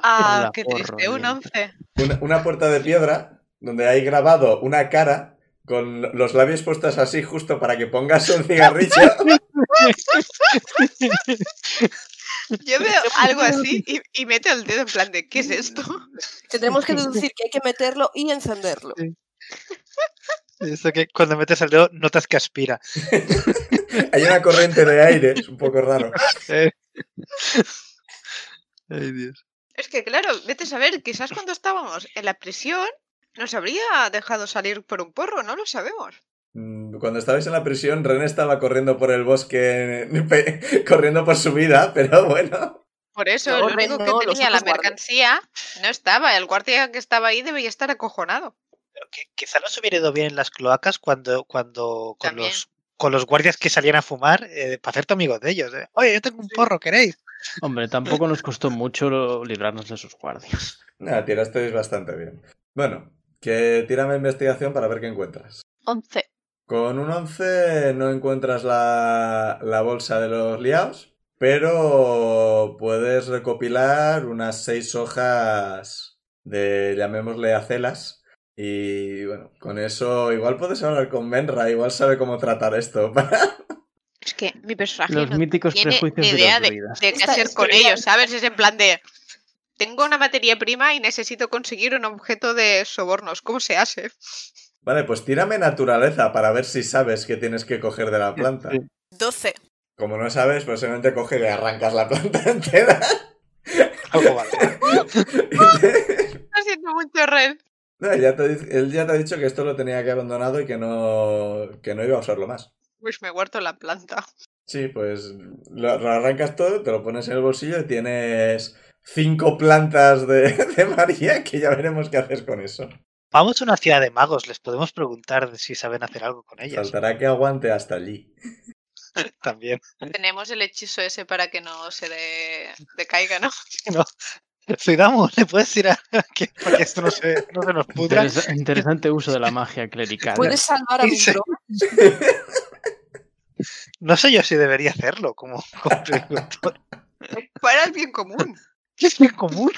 Ah, qué triste, un bien. 11. Una, una puerta de piedra donde hay grabado una cara con los labios puestos así justo para que pongas un cigarrillo. Yo veo algo así y, y meto el dedo en plan de ¿qué es esto? Tendremos que deducir que hay que meterlo y encenderlo. Esto que cuando metes el dedo notas que aspira. Hay una corriente de aire, es un poco raro. Eh. Ay, Dios. Es que claro, vete a saber, quizás cuando estábamos en la prisión nos habría dejado salir por un porro, no lo sabemos. Mm, Cuando estabais en la prisión, Ren estaba corriendo por el bosque, pe- corriendo por su vida, pero bueno. Por eso, No, único no, que tenía la guardias. mercancía no estaba. El guardia que estaba ahí debía estar acojonado. Pero que- quizá nos hubiera ido bien en las cloacas cuando, cuando con, También. los, con los guardias que salían a fumar eh, para hacerte amigos de ellos. eh. Oye, yo tengo un porro, ¿queréis? Hombre, tampoco nos costó mucho librarnos de sus guardias. Nada, tirasteis bastante bien. Bueno, que tírame investigación para ver qué encuentras. 11. Con un 11 no encuentras la, la bolsa de los liaos, pero puedes recopilar unas seis hojas de, llamémosle, acelas. Y bueno, con eso igual puedes hablar con Benra, igual sabe cómo tratar esto. Es que mi personaje Los no míticos tiene prejuicios de idea de, druidas. de qué hacer con ellos, ¿sabes? Es en plan de... Tengo una materia prima y necesito conseguir un objeto de sobornos. ¿Cómo se hace? Vale, pues tírame naturaleza para ver si sabes qué tienes que coger de la planta. Sí. 12. Como no sabes, pues simplemente coge y le arrancas la planta entera. Algo vale. Lo siento mucho, Ren. No, él ya, te, dice- él ya te ha dicho que esto lo tenía que abandonado y que no, que no iba a usarlo más. Pues me guardo la planta. Sí, pues lo, lo arrancas todo, te lo pones en el bolsillo y tienes cinco plantas de, de María que ya veremos qué haces con eso. Vamos a una ciudad de magos, les podemos preguntar de si saben hacer algo con ellas. Faltará que aguante hasta allí. También. Tenemos el hechizo ese para que no se de... decaiga, ¿no? Zuidamu, ¿le puedes tirar que, para que esto no se, no se nos pudra? Interesa- interesante uso de la magia clerical. Puedes salvar a mi Sí. bro. No sé yo si debería hacerlo como, como. Para el bien común. ¿Qué es bien común?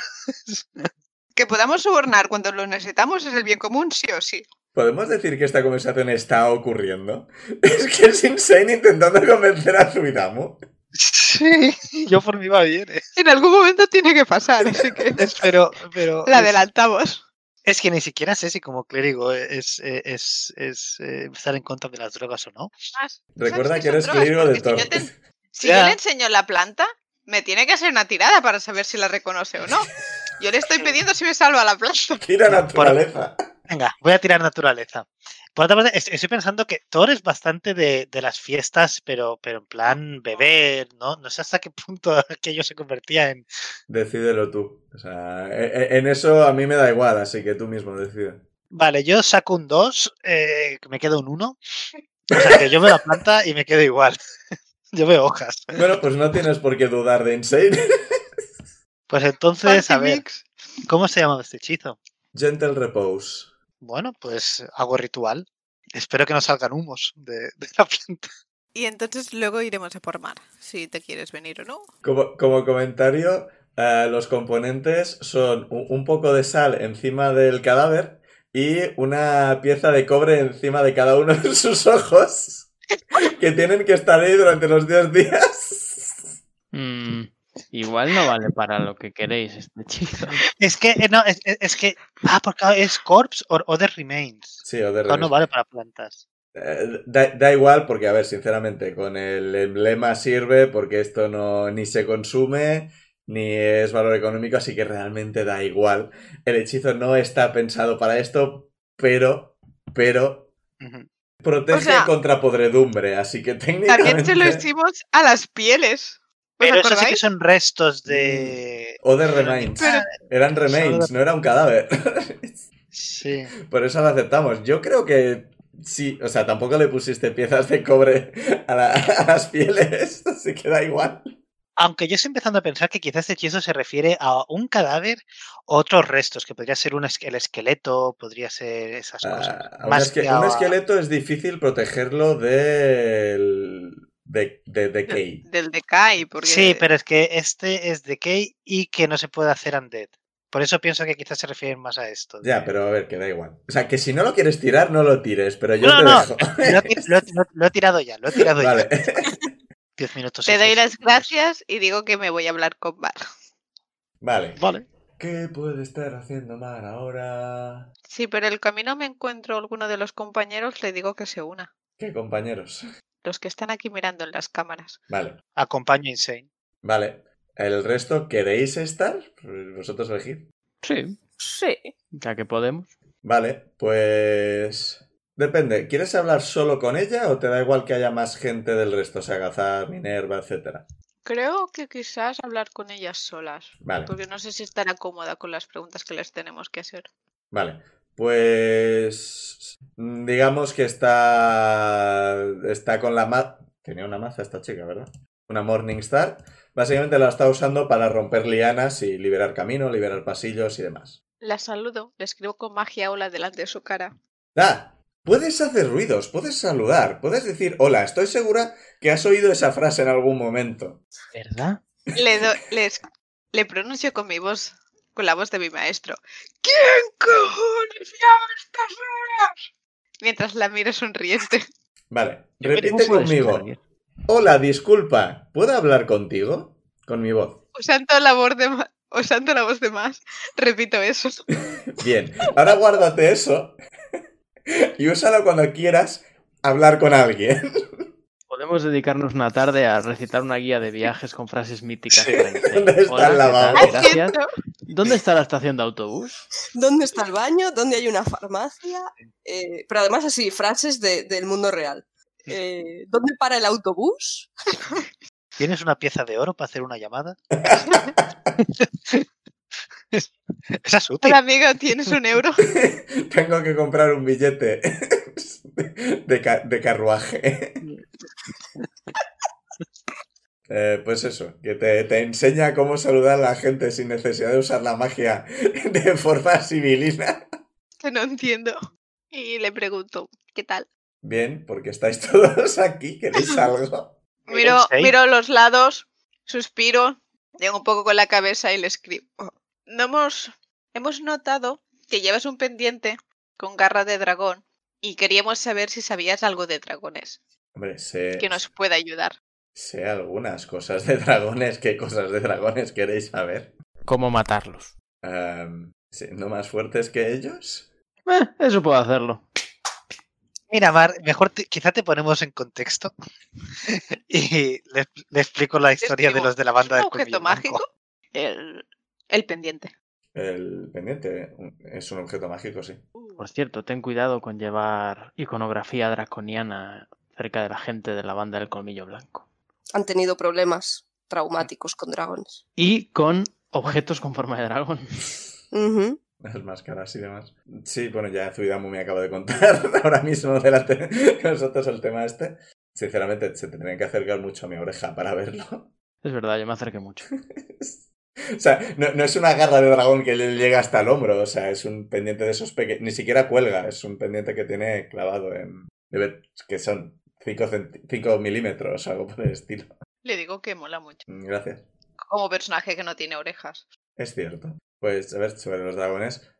Que podamos sobornar cuando lo necesitamos es el bien común, sí o sí. ¿Podemos decir que esta conversación está ocurriendo? Es que es Insane intentando convencer a Zuidamu. Sí, yo por mí va bien. eh. En algún momento tiene que pasar, así que Es- pero pero la adelantamos. es que ni siquiera sé si como clérigo es, es, es, eh, estar en contra de las drogas o no. Recuerda ¿Sabes que eres clérigo de Porque si yo te- Si yo le enseño la planta, me tiene que hacer una tirada para saber si la reconoce o no. Yo le estoy pidiendo si me salva la planta. Tira No, por- naturaleza. Venga, voy a tirar naturaleza. Por otra parte, es- estoy pensando que Thor es bastante de, de las fiestas, pero, pero en plan beber, ¿no? No sé hasta qué punto aquello se convertía en... Decídelo tú. O sea, e- e- en eso a mí me da igual, así que tú mismo decide. Vale, yo saco un 2, me quedo un 1. O sea, que yo veo la planta y me quedo igual. Yo veo hojas. Bueno, pues no tienes por qué dudar de Insane. Pues entonces, a ver. ¿cómo se llama este hechizo? Gentle Repose. Bueno, pues hago ritual. Espero que no salgan humos de, de la planta. Y entonces luego iremos a por mar, si te quieres venir o no. Como, como comentario, eh, los componentes son un, un poco de sal encima del cadáver y una pieza de cobre encima de cada uno de sus ojos que tienen que estar ahí durante los 10 días. Mm, igual no vale para lo que queréis este hechizo. Es que, eh, no, es, es- que. Ah, porque es corpse or other remains. Sí, o de No, vale para plantas. Eh, da, da igual porque, a ver, sinceramente, con el emblema sirve porque esto no ni se consume ni es valor económico, así que realmente da igual. El hechizo no está pensado para esto, pero, pero protege O sea- contra podredumbre, así que técnicamente... También se lo hicimos a las pieles. ¿Os Pero eso sí que son restos de. O de remains. Pero- Eran remains, no era un cadáver. Sí. Por eso lo aceptamos. Yo creo que sí, o sea, tampoco le pusiste piezas de cobre a, la- a las pieles, así que da igual. Aunque yo estoy empezando a pensar que quizás este hechizo se refiere a un cadáver o otros restos, que podría ser un es- el esqueleto, podría ser esas cosas. Ah, un, Más esque- que a- un esqueleto es difícil protegerlo del de, de decay. Del decay, porque... Sí, pero es que este es decay y que no se puede hacer undead. Por eso pienso que quizás se refieren más a esto. Ya, pero a ver, que da igual. O sea, que si no lo quieres tirar, no lo tires, pero yo No, te no, dejo. Lo, lo he- lo- lo he tirado ya, lo he tirado vale. ya. Diez minutos. Te doy hechos. las gracias y digo que me voy a hablar con Bar. Vale. Vale. ¿Qué puede estar haciendo Mar ahora? Si por el camino me encuentro alguno de los compañeros, le digo que se una. ¿Qué compañeros? Los que están aquí mirando en las cámaras. Vale. Acompaño Insane. Vale. ¿El resto queréis estar? Vosotros elegid. Sí, Sí. ya que podemos. Vale, pues... Depende, ¿quieres hablar solo con ella o te da igual que haya más gente del resto? O sea, Gazar, Minerva, etcétera. Creo que quizás hablar con ellas solas. Vale, Porque no sé si estará cómoda con las preguntas que les tenemos que hacer. vale. Pues... Digamos que está... Está con la maza... Tenía una maza esta chica, ¿verdad? Una Morningstar. Básicamente la está usando para romper lianas y liberar camino, liberar pasillos y demás. La saludo, le escribo con magia hola delante de su cara. ¡Ah! Puedes hacer ruidos, puedes saludar, puedes decir hola. Estoy segura que has oído esa frase en algún momento. ¿Verdad? Le, do- les- le pronuncio con mi voz, con la voz de mi maestro. ¿Quién cojones llama a estas horas? Mientras la miro sonriente. Vale, ¿Cómo repite conmigo. Hola, disculpa, ¿puedo hablar contigo? Con mi voz. Usando la voz de usando la voz de más, repito eso. Bien, ahora guárdate eso y úsalo cuando quieras hablar con alguien. Podemos dedicarnos una tarde a recitar una guía de viajes con frases míticas. Sí. ¿Dónde está Hola, lavabo? Gracias. ¿Dónde está la estación de autobús? ¿Dónde está el baño? ¿Dónde hay una farmacia? Eh, pero además así, frases de- del mundo real. Eh, ¿Dónde para el autobús? ¿Tienes una pieza de oro para hacer una llamada? Esa es útil. Hola amigo, ¿tienes un euro? Tengo que comprar un billete de, ca- de carruaje. Eh, pues eso, que te, te enseña cómo saludar a la gente sin necesidad de usar la magia de forma civilina. Que no entiendo. Y le pregunto, ¿qué tal? Bien, porque estáis todos aquí, ¿queréis algo? Miro, miro los lados, suspiro, llego un poco con la cabeza y le escribo. No hemos, hemos notado que llevas un pendiente con garra de dragón y queríamos saber si sabías algo de dragones Hombre, sé, que nos pueda ayudar. Sé algunas cosas de dragones. ¿Qué cosas de dragones queréis saber? ¿Cómo matarlos? Em, ¿Siendo más fuertes que ellos? Eh, eso puedo hacerlo. Mira, Mar, mejor te- quizá te ponemos en contexto y le, le explico la historia de los de la banda ¿Es del un objeto mágico? El, el pendiente. El pendiente es un objeto mágico, sí. Por cierto, ten cuidado con llevar iconografía draconiana cerca de la gente de la banda del colmillo blanco. Han tenido problemas traumáticos con dragones. Y con objetos con forma de dragón. Las máscaras y demás. Sí, bueno, ya Zuidamu me acaba de contar ahora mismo delante de nosotros el tema este. Sinceramente, se tendrían que acercar mucho a mi oreja para verlo. Es verdad, yo me acerqué mucho. O sea, no, no es una garra de dragón que le llega hasta el hombro, o sea, es un pendiente de esos pequeños. Ni siquiera cuelga, es un pendiente que tiene clavado en. debe- que son 5 milímetros o algo por el estilo. Le digo que mola mucho. Mm, Gracias. Como personaje que no tiene orejas. Es cierto. Pues, a ver, sobre los dragones.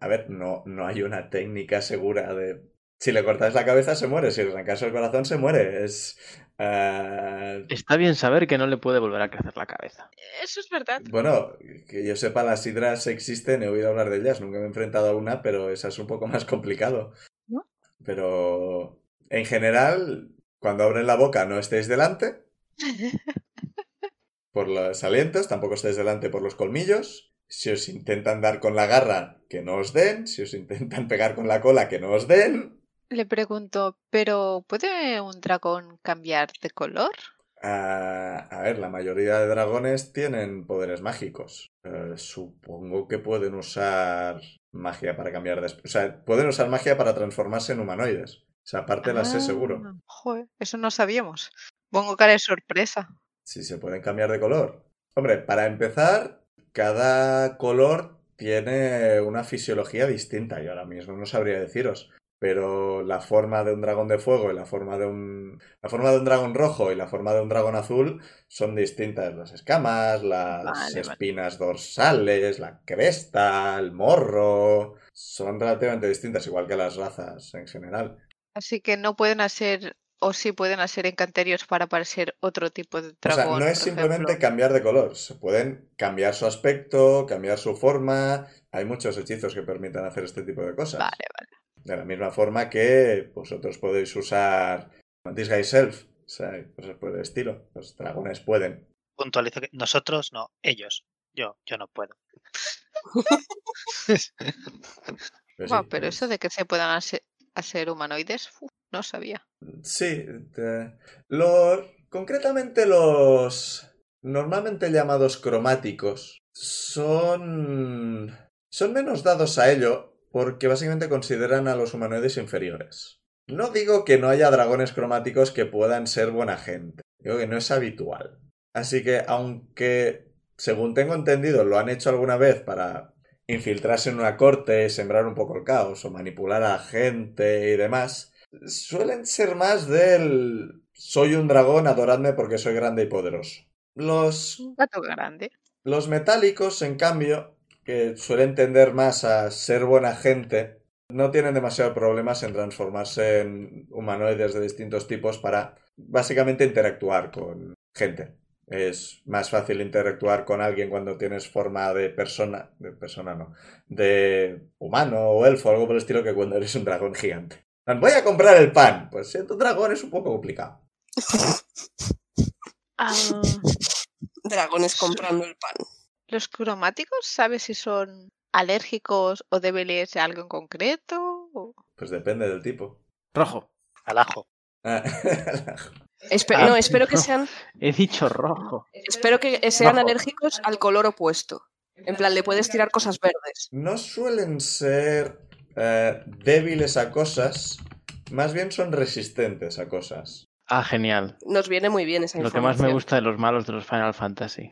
A ver, no, no hay una técnica segura de. Si le cortáis la cabeza se muere, si le arrancáis el corazón se muere. Es. eh, Está bien saber que no le puede volver a crecer la cabeza. Eso es verdad. Bueno, que yo sepa, las hidras existen, he oído hablar de ellas, nunca me he enfrentado a una, pero esa es un poco más complicado. ¿No? Pero en general, cuando abren la boca no estéis delante por los alientos, tampoco estéis delante por los colmillos. Si os intentan dar con la garra, que no os den. Si os intentan pegar con la cola, que no os den. Le pregunto, ¿pero puede un dragón cambiar de color? Ah, a ver, la mayoría de dragones tienen poderes mágicos. Eh, supongo que pueden usar magia para cambiar de... O sea, pueden usar magia para transformarse en humanoides. Esa parte la sé seguro. Ah, Joder, eso no sabíamos. Pongo cara de sorpresa. Si se pueden cambiar de color. Hombre, para empezar, cada color tiene una fisiología distinta. Y ahora mismo no sabría deciros. Pero la forma de un dragón de fuego y la forma de un. La forma de un dragón rojo y la forma de un dragón azul son distintas. Las escamas, las Vale, vale. espinas dorsales, la cresta, el morro. Son relativamente distintas, igual que las razas en general. Así que no pueden hacer, o sí pueden hacer encanterios para parecer otro tipo de O sea, dragón. no es simplemente ejemplo. cambiar de color, se pueden cambiar su aspecto, cambiar su forma. Hay muchos hechizos que permiten hacer este tipo de cosas. Vale, vale. De la misma forma que vosotros podéis usar Disguise Self, o sea, cosas por el estilo. Los dragones pueden. Puntualizo que nosotros no, ellos. Yo, yo no puedo. Pero Guau, sí, pero es- eso de que se puedan hacer, hacer humanoides, uf, no sabía. Sí, te- lo- concretamente los normalmente llamados cromáticos son son menos dados a ello porque básicamente consideran a los humanoides inferiores. No digo que no haya dragones cromáticos que puedan ser buena gente, digo que no es habitual. Así que aunque según tengo entendido lo han hecho alguna vez para infiltrarse en una corte, sembrar un poco el caos o manipular a gente y demás, suelen ser más del soy un dragón, adoradme porque soy grande y poderoso. Los, Un gato grande. los metálicos, en cambio, que suelen tender más a ser buena gente, no tienen demasiados problemas en transformarse en humanoides de distintos tipos para básicamente interactuar con gente. Es más fácil interactuar con alguien cuando tienes forma de persona, de persona no, de humano o elfo o algo por el estilo que cuando eres un dragón gigante. Voy a comprar el pan. Pues siendo un dragón es un poco complicado. Ah, Dragones comprando el pan. ¿Los cromáticos sabes si son alérgicos o débiles a algo en concreto? O- Pues depende del tipo. Rojo. Al ajo. Ah, Espe- Ah, no, espero que sean, He dicho rojo. espero que sean Rojo. alérgicos al color opuesto. En plan, le puedes tirar cosas verdes. no suelen ser eh, débiles a cosas, más bien son resistentes a cosas. Ah, genial. Nos viene muy bien esa Lo que información. más me gusta de los malos de los Final Fantasy.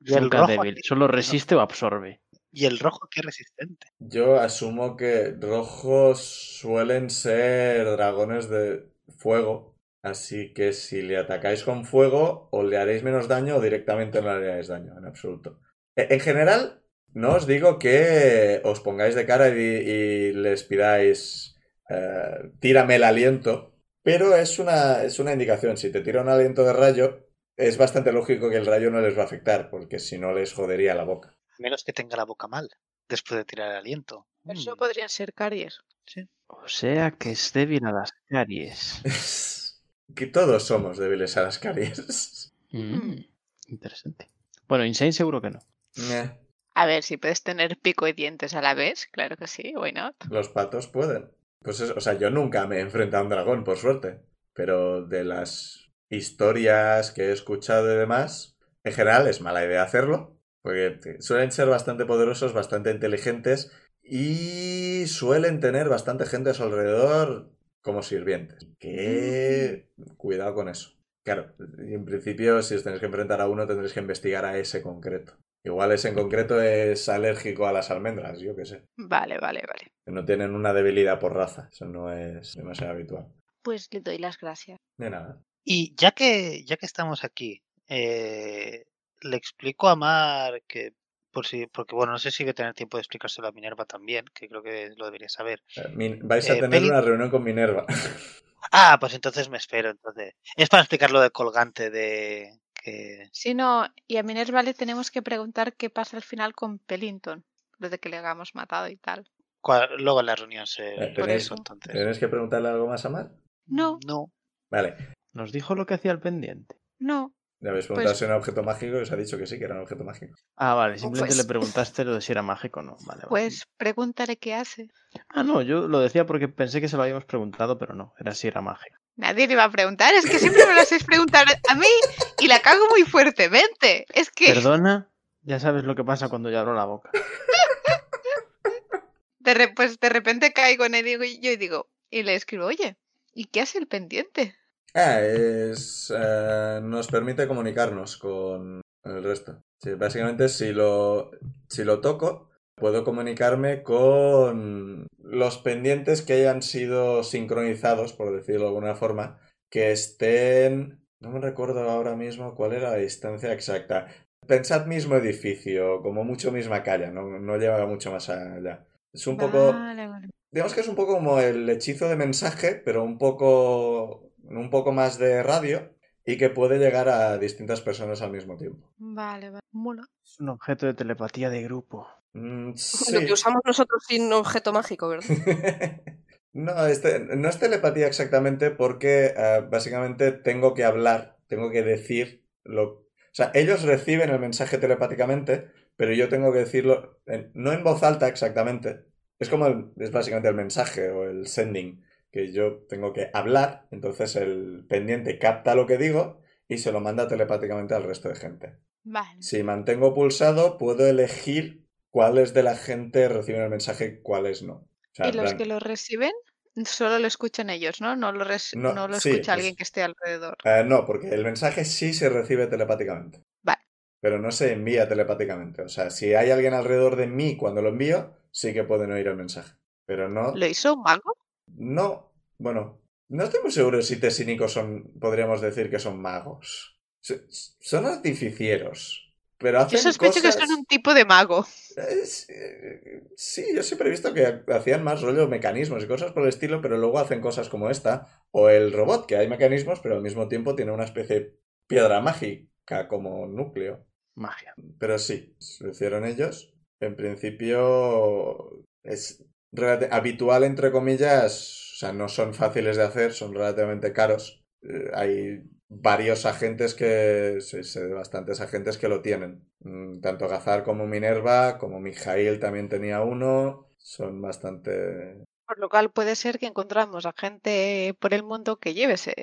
Y el Nunca rojo, débil. aquí- Solo resiste o absorbe. y el rojo qué resistente. Yo asumo que rojos suelen ser dragones de fuego, así que si le atacáis con fuego, o le haréis menos daño o directamente no le haréis daño, en absoluto. E- En general, no os digo que os pongáis de cara y, y les pidáis eh, tírame el aliento, pero es una, es una indicación. Si te tira un aliento de rayo, es bastante lógico que el rayo no les va a afectar, porque si no les jodería la boca. A menos que tenga la boca mal después de tirar el aliento. Eso Mm, podrían ser caries. O sea que es débil a las caries. que todos somos débiles a las caries. Mm, interesante. Bueno, Insane seguro que no. A ver, si puedes tener pico y dientes a la vez, claro que sí, why not? Los patos pueden. Pues eso, o sea, yo nunca me he enfrentado a un dragón, por suerte. Pero de las historias que he escuchado y demás, en general es mala idea hacerlo. Porque suelen ser bastante poderosos, bastante inteligentes y suelen tener bastante gente a su alrededor como sirvientes. Que cuidado con eso. Claro, y en principio si os tenéis que enfrentar a uno tendréis que investigar a ese concreto. Igual ese en concreto es alérgico a las almendras, yo qué sé. Vale, vale, vale. No tienen una debilidad por raza. Eso no es demasiado habitual. Pues le doy las gracias. De nada. Y ya que, ya que estamos aquí, eh, le explico a Mar que, por si, porque bueno, no sé si voy a tener tiempo de explicárselo a Minerva también, que creo que lo debería saber. Eh, vais a Eh, tener Peli- una reunión con Minerva. Ah, pues entonces me espero. Entonces es para explicar lo del colgante de que Si no, y a Minerva le tenemos que preguntar qué pasa al final con Pellington, lo de que le hagamos matado y tal. luego en la reunión se Eh, tenéis- eso entonces. ¿Tenéis que preguntarle algo más a Mar? No, No. Vale. Nos dijo lo que hacía el pendiente. no. Le habéis preguntado Pues- si era un objeto mágico y os ha dicho que sí, que era un objeto mágico. Ah, vale, simplemente Pues- le preguntaste lo de si era mágico o no. Vale, vale. Pues pregúntale qué hace. Ah, no, yo lo decía porque pensé que se lo habíamos preguntado, pero no, era si era mágico. Nadie le va a preguntar, es que siempre me lo hacéis preguntar a mí y la cago muy fuertemente. Es que Perdona, ya sabes lo que pasa cuando yo abro la boca. de, re- pues de repente caigo en él y digo- y yo digo, y le escribo, oye, ¿y qué hace el pendiente? Ah, es. eh, nos permite comunicarnos con el resto. Sí, básicamente, si lo, si lo toco, puedo comunicarme con los pendientes que hayan sido sincronizados, por decirlo de alguna forma, que estén. No me recuerdo ahora mismo cuál era la distancia exacta. Pensad mismo edificio, como mucho misma calle, no, no lleva mucho más allá. Es un poco. Vale. Digamos que es un poco como el hechizo de mensaje, pero un poco, un poco más de radio y que puede llegar a distintas personas al mismo tiempo. Vale, vale. Mola. Es un objeto de telepatía de grupo. Mm, Lo que usamos nosotros sin objeto mágico, ¿verdad? no, este, no es telepatía exactamente porque eh, básicamente tengo que hablar, tengo que decir lo... O sea, ellos reciben el mensaje telepáticamente, pero yo tengo que decirlo, en- no en voz alta exactamente. Es como el- es básicamente el mensaje o el sending, que yo tengo que hablar, entonces el pendiente capta lo que digo y se lo manda telepáticamente al resto de gente. Vale. Si mantengo pulsado, puedo elegir cuáles de la gente reciben el mensaje y cuáles no. O sea, Y los plan- que lo reciben solo lo escuchan ellos, ¿no? No lo, res- No, no lo sí, escucha es- alguien que esté alrededor. Eh, no, porque el mensaje sí se recibe telepáticamente. Vale. Pero no se envía telepáticamente. O sea, si hay alguien alrededor de mí cuando lo envío, sí que pueden oír el mensaje. Pero no. ¿Lo hizo un mago? No. Bueno, no estoy muy seguro si tesínicos son. Podríamos decir que son magos. Son artificieros. Pero hacen Yo sospecho que son un tipo de mago. Sí, yo siempre he visto que hacían más rollo mecanismos y cosas por el estilo, pero luego hacen cosas como esta. O el robot, que hay mecanismos, pero al mismo tiempo tiene una especie de piedra mágica como núcleo. Magia. Pero sí, lo hicieron ellos. En principio es habitual, entre comillas, o sea, no son fáciles de hacer, son relativamente caros. Eh, hay varios agentes que, sí, sé de bastantes agentes que lo tienen. Mm, Tanto Gazar como Minerva, como Mijail también tenía uno. Son bastante... Por lo cual puede ser que encontramos a gente por el mundo que lleve ese...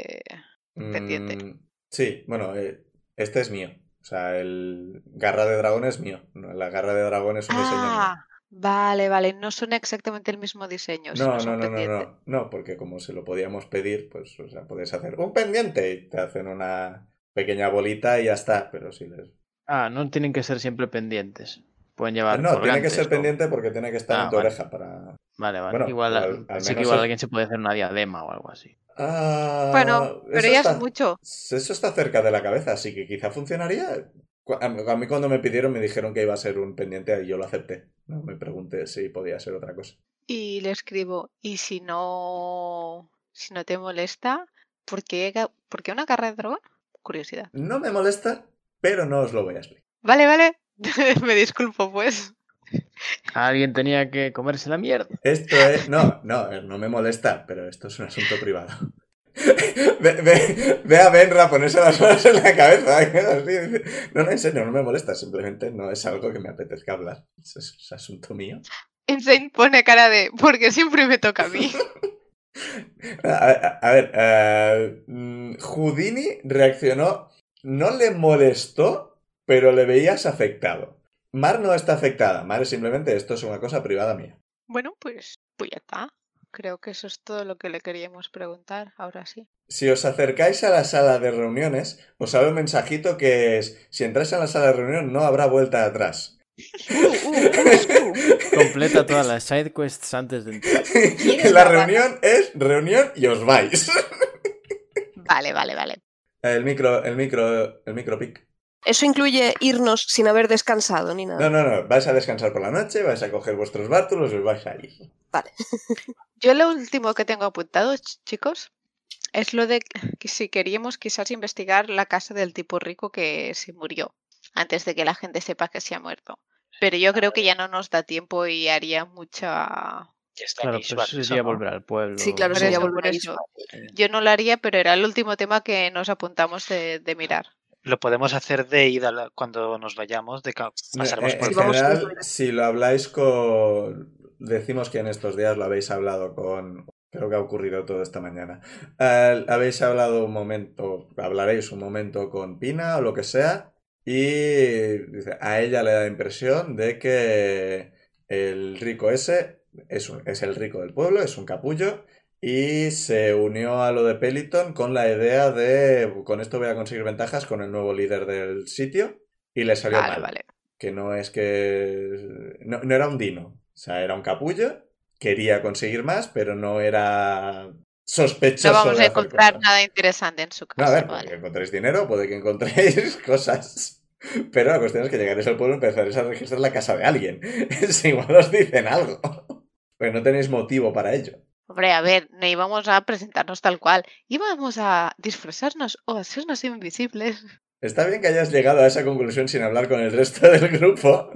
Pendiente. Mm, sí, bueno, eh, este es mío. O sea, el garra de dragón es mío. La garra de dragón es un diseño mío. Vale, vale. No son exactamente el mismo diseño. No, no, no, no, no, no, porque como se lo podíamos pedir, pues, o sea, podéis hacer un pendiente y te hacen una pequeña bolita y ya está, pero si les... Ah, no tienen que ser siempre pendientes. Pueden llevar. No, tiene que ser o- pendiente porque tiene que estar Ah, en tu vale. oreja para... Vale, vale. Bueno, igual, al- al sí que menos igual es- alguien se puede hacer una diadema o algo así. Ah, Bueno, pero ya está- es mucho. Eso está cerca de la cabeza, así que quizá funcionaría. A mí cuando me pidieron me dijeron que iba a ser un pendiente y yo lo acepté. No me pregunté si podía ser otra cosa. Y le escribo, y si no, si no te molesta, ¿por qué, por qué una garra de dragón? Curiosidad. No me molesta, pero no os lo voy a explicar. Vale, vale. Me disculpo, pues. Alguien tenía que comerse la mierda. Esto es. No, no, no me molesta, pero esto es un asunto privado. Ve, ve- ve a Benra ponerse las manos en la cabeza. no, no, en serio, no me molesta. Simplemente no es algo que me apetezca hablar. Es, es asunto mío. Insane pone cara de, porque siempre me toca a mí. A, a- a ver, mm, Houdini reaccionó. No le molestó, pero le veías afectado. Mar no está afectada. Mar es simplemente esto es una cosa privada mía. Bueno, pues, pues ya está. Creo que eso es todo lo que le queríamos preguntar. Ahora sí. Si os acercáis a la sala de reuniones, os sale un mensajito que es, si entráis en la sala de reunión no habrá vuelta atrás. Completa todas las side quests antes de entrar. la reunión es reunión y os vais. Vale, vale, vale. El micro, el micro, el micro pic. Eso incluye irnos sin haber descansado ni nada. No, no, no, vais a descansar por la noche, vais a coger vuestros bártulos y os vais a ir. Vale. Yo lo último que tengo apuntado, ch- chicos, es lo de que si queríamos quizás investigar la casa del tipo rico que se murió antes de que la gente sepa que se ha muerto. Pero yo creo que ya no nos da tiempo y haría mucha... Ya está Claro, pero Ishbal, eso sería ¿no? volver al pueblo. Sí, claro, sería volver a. Yo no lo haría, pero era el último tema que nos apuntamos de, de mirar. Lo podemos hacer de ida cuando nos vayamos, de pasaremos Eh, por vamos general, si lo habláis con... Decimos que en estos días lo habéis hablado con... Creo que ha ocurrido todo esta mañana. Eh, habéis hablado un momento, hablaréis un momento con Pina o lo que sea, y a ella le da la impresión de que el rico ese es, un- es el rico del pueblo, es un capullo, y se unió a lo de Peliton con la idea de, con esto voy a conseguir ventajas con el nuevo líder del sitio, y le salió Vale, mal vale. que no es que... No, no era un dino, o sea, era un capullo, quería conseguir más, pero no era sospechoso. No vamos a encontrar cosas. nada interesante en su No, a casa. ver, puede que encontréis dinero, puede que encontréis cosas. Pero la cuestión es que llegaréis al pueblo y empezaréis a registrar la casa de alguien. Si igual os dicen algo. Pero no tenéis motivo para ello. Hombre, a ver, no íbamos a presentarnos tal cual. Íbamos a disfrazarnos o a hacernos invisibles. Está bien que hayas llegado a esa conclusión sin hablar con el resto del grupo.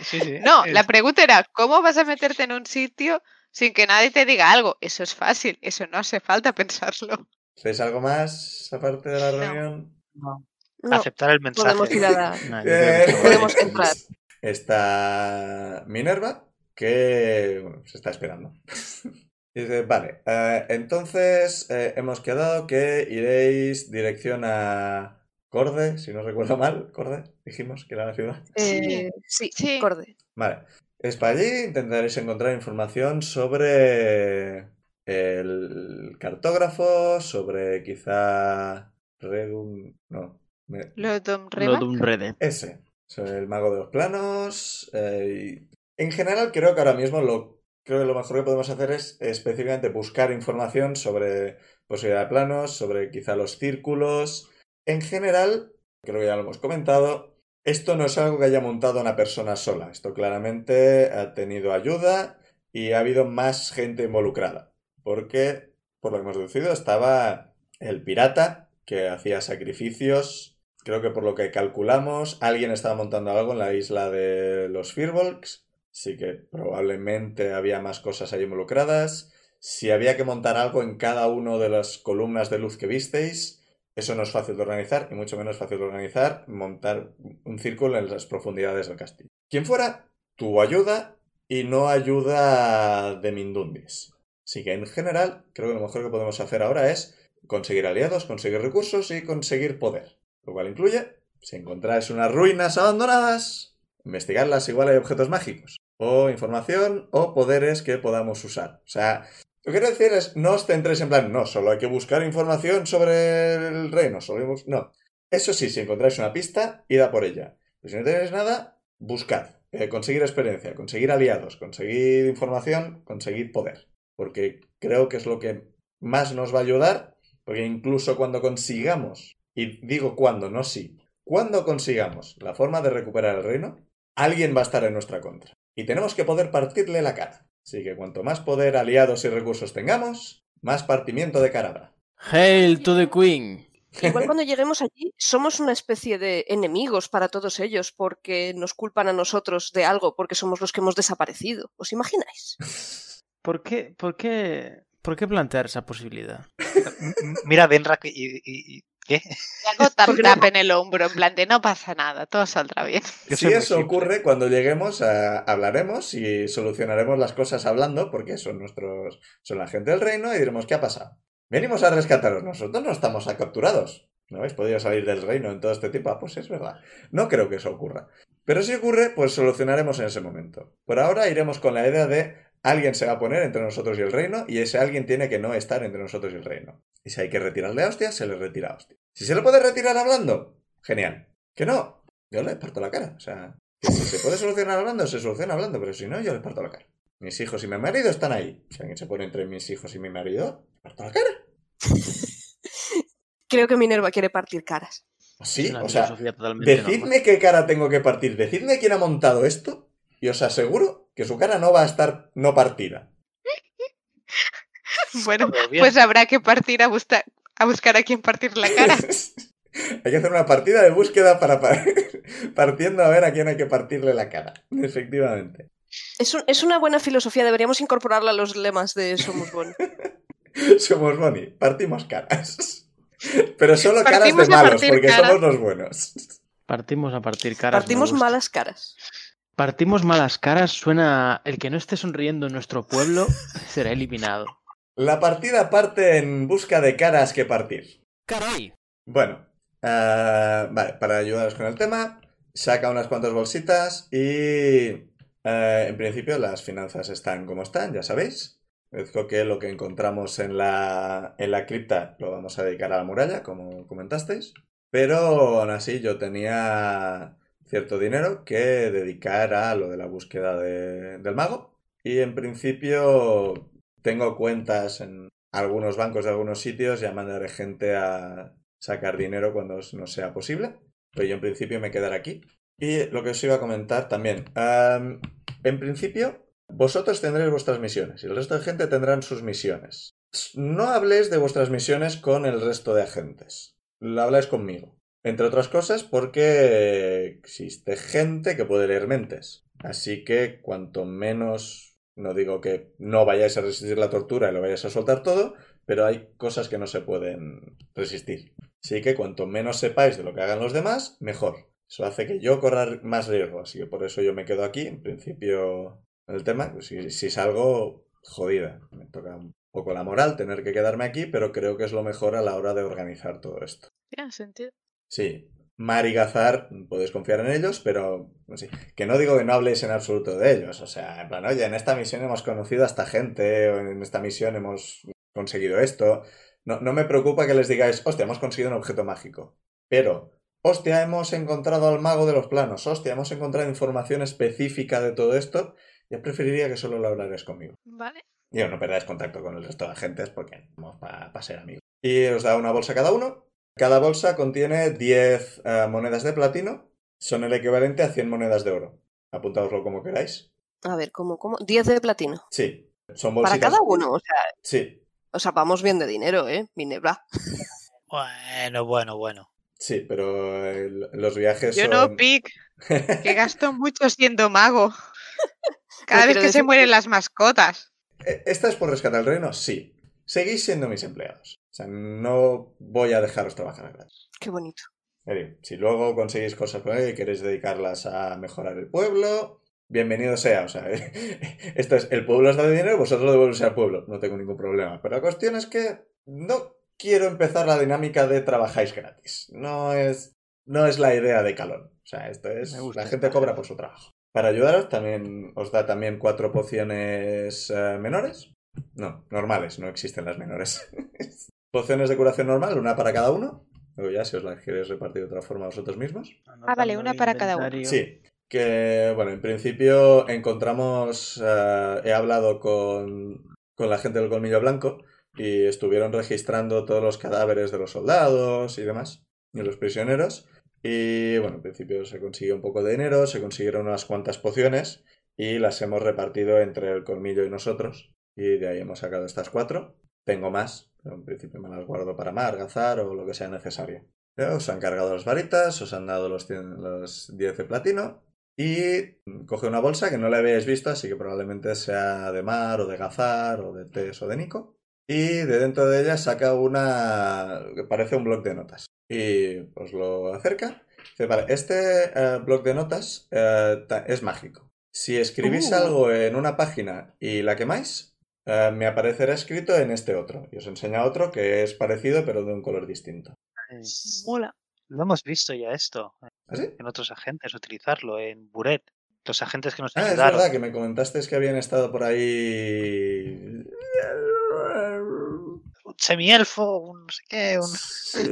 Sí, sí. No, es- la pregunta era, ¿cómo vas a meterte en un sitio sin que nadie te diga algo? Eso es fácil, eso no hace falta pensarlo. ¿Hacéis algo más aparte de la No. reunión? no, No, aceptar el mensaje. podemos ir a la... No, Eh, Podemos entrar. Está Minerva, que bueno, se está esperando. Dice, vale, eh, entonces eh, hemos quedado que iréis dirección a Corde, si no recuerdo mal, Corde, dijimos que era la ciudad. Eh, sí, Sí. Corde. Vale, es para allí, intentaréis encontrar información sobre el cartógrafo, sobre quizá Redum, no, me- Lo de Lo Reba. de un rede. ese, sobre el mago de los planos. eh, y en general, creo que ahora mismo lo, creo que lo mejor que podemos hacer es específicamente buscar información sobre posibilidad de planos, sobre quizá los círculos. En general, creo que ya lo hemos comentado, esto no es algo que haya montado una persona sola. Esto claramente ha tenido ayuda y ha habido más gente involucrada. Porque, por lo que hemos deducido, estaba el pirata que hacía sacrificios Creo que por lo que calculamos, alguien estaba montando algo en la isla de los Firbolgs. Así que probablemente había más cosas ahí involucradas. Si había que montar algo en cada una de las columnas de luz que visteis, eso no es fácil de organizar y mucho menos fácil de organizar montar un círculo en las profundidades del castillo. Quien fuera, tuvo ayuda y no ayuda de Mindundis. Así que en general, creo que lo mejor que podemos hacer ahora es conseguir aliados, conseguir recursos y conseguir poder. Lo cual incluye, si encontráis unas ruinas abandonadas, investigarlas igual hay objetos mágicos, o información o poderes que podamos usar. O sea, lo que quiero decir es, no os centréis en plan, no, solo hay que buscar información sobre el reino, solo No. Eso sí, si encontráis una pista, id a por ella. Pero si no tenéis nada, buscad. Eh, conseguir experiencia, conseguir aliados, conseguir información, conseguir poder. Porque creo que es lo que más nos va a ayudar, porque incluso cuando consigamos, y digo cuando, no si, cuando consigamos la forma de recuperar el reino, alguien va a estar en nuestra contra. Y tenemos que poder partirle la cara. Así que cuanto más poder, aliados y recursos tengamos, más partimiento de cara habrá. Hail to the Queen. Igual cuando lleguemos allí somos una especie de enemigos para todos ellos porque nos culpan a nosotros de algo porque somos los que hemos desaparecido. ¿Os imagináis? ¿Por qué, por qué, por qué plantear esa posibilidad? Mira, Benra, que- y, y- y- ¿qué? Le hago tap tap en el hombro, en plan de no pasa nada, todo saldrá bien. Si eso simple. ocurre, cuando lleguemos, a- hablaremos y solucionaremos las cosas hablando, porque son nuestros, son la gente del reino, y diremos qué ha pasado. Venimos a rescataros, nosotros no estamos a capturados. ¿No habéis podido salir del reino en todo este tiempo? Ah, pues es verdad. No creo que eso ocurra. Pero si ocurre, pues solucionaremos en ese momento. Por ahora iremos con la idea de alguien se va a poner entre nosotros y el reino, y ese alguien tiene que no estar entre nosotros y el reino. Y si hay que retirarle a hostia, se le retira a hostia. Si se le puede retirar hablando, genial. Que no, yo le parto la cara. O sea, que si se puede solucionar hablando, se soluciona hablando, pero si no, yo le parto la cara. Mis hijos y mi marido están ahí. Si alguien se pone entre mis hijos y mi marido, le parto la cara. Creo que Minerva quiere partir caras. Sí, Es una o sea, normal. decidme qué cara tengo que partir. Decidme quién ha montado esto y os aseguro que su cara no va a estar no partida. Bueno, pues habrá que partir a, buscar a buscar a quien partir la cara. hay que hacer una partida de búsqueda para pa- partiendo a ver a quién hay que partirle la cara. Efectivamente. Es, un- es una buena filosofía, deberíamos incorporarla a los lemas de Somos Bon. Somos Bonnie, partimos caras. Pero solo caras de Partimos malos, porque cara. somos los buenos. Partimos a partir caras. Partimos malas caras. Partimos malas caras. Suena. El que no esté sonriendo en nuestro pueblo será eliminado. La partida parte en busca de caras que partir. ¡Caray! Bueno, ah, vale, para ayudaros con el tema, saca unas cuantas bolsitas y eh, en principio las finanzas están como están, ya sabéis. Digo que lo que encontramos en la, en la cripta lo vamos a dedicar a la muralla, como comentasteis. Pero aún así yo tenía cierto dinero que dedicar a lo de la búsqueda de- del mago. Y en principio tengo cuentas en algunos bancos de algunos sitios, ya mandaré gente a sacar dinero cuando no sea posible. Pero yo en principio me quedaré aquí. Y lo que os iba a comentar también. am, en principio, vosotros tendréis vuestras misiones y el resto de gente tendrán sus misiones. No habléis de vuestras misiones con el resto de agentes. Lo habláis conmigo. Entre otras cosas porque existe gente que puede leer mentes. Así que cuanto menos, no digo que no vayáis a resistir la tortura y lo vayáis a soltar todo, pero hay cosas que no se pueden resistir. Así que cuanto menos sepáis de lo que hagan los demás, mejor. Eso hace que yo corra más riesgo, así que por eso yo me quedo aquí. En principio, el tema, si, si salgo, jodida. Me toca un poco la moral tener que quedarme aquí, pero creo que es lo mejor a la hora de organizar todo esto. Tiene sentido. Sí, Mar y Gazar, podéis confiar en ellos, pero pues sí, que no digo que no habléis en absoluto de ellos. O sea, en plan, oye, en esta misión hemos conocido a esta gente, o en esta misión hemos conseguido esto. No, no me preocupa que les digáis, hostia, hemos conseguido un objeto mágico. Pero, hostia, hemos encontrado al mago de los planos, hostia, hemos encontrado información específica de todo esto. Yo preferiría que solo lo hablarais conmigo. Vale. Digo, no perdáis contacto con el resto de agentes porque vamos para ser amigos. Y os da una bolsa cada uno. Cada bolsa contiene 10 eh, monedas de platino. Son el equivalente a 100 monedas de oro. Apuntaoslo como queráis. A ver, ¿cómo, cómo? 10 de platino. Sí, son Para bolsitas. cada uno. O sea, Sí, o sea, vamos bien de dinero, ¿eh? Minebra. Bueno, bueno, bueno. sí, pero el- los viajes Yo son... no, Pic, que gasto mucho siendo mago. Cada No vez que se mueren las mascotas. Eh, ¿Esta es por rescatar el reino? Sí. Seguís siendo mis empleados. O sea, no voy a dejaros trabajar gratis. Qué bonito. Si luego conseguís cosas con él y queréis dedicarlas a mejorar el pueblo, bienvenido sea. O sea, esto es, el pueblo os da dinero, vosotros lo devolvéis al pueblo. No tengo ningún problema. Pero la cuestión es que no quiero empezar la dinámica de trabajáis gratis. No es, no es la idea de Calón. O sea, esto es, la gente cobra por su trabajo. Para ayudaros, también os da también cuatro pociones eh, menores. No, normales, no existen las menores. pociones de curación normal, una para cada uno. Luego ya, si os la queréis repartir de otra forma vosotros mismos. Ah, vale, una para cada uno. Sí, que bueno, en principio encontramos, eh, he hablado con, con la gente del Colmillo Blanco y estuvieron registrando todos los cadáveres de los soldados y demás, y los prisioneros. Y bueno, en principio se consiguió un poco de dinero, se consiguieron unas cuantas pociones y las hemos repartido entre el Colmillo y nosotros. Y de ahí hemos sacado estas cuatro. Tengo más, pero en principio me las guardo para Mar, Gazar o lo que sea necesario. Ya Os han cargado las varitas, os han dado los, cien- los 10 de platino y coge una bolsa que no la habéis visto, así que probablemente sea de Mar o de Gazar o de Tess o de Nico. Y de dentro de ella saca una... que parece un bloc de notas. Y os lo acerca. Dice, vale, este eh, bloc de notas eh, es mágico. Si escribís Uh. algo en una página y la quemáis, eh, me aparecerá escrito en este otro. Y os enseña otro que es parecido pero de un color distinto. Mola. Lo hemos visto ya esto ¿Ah, sí? en otros agentes, utilizarlo en Buret. Los agentes que nos Ah, es ayudaron. verdad que me comentasteis que habían estado por ahí. Un semielfo, un no sé qué, un... Sí,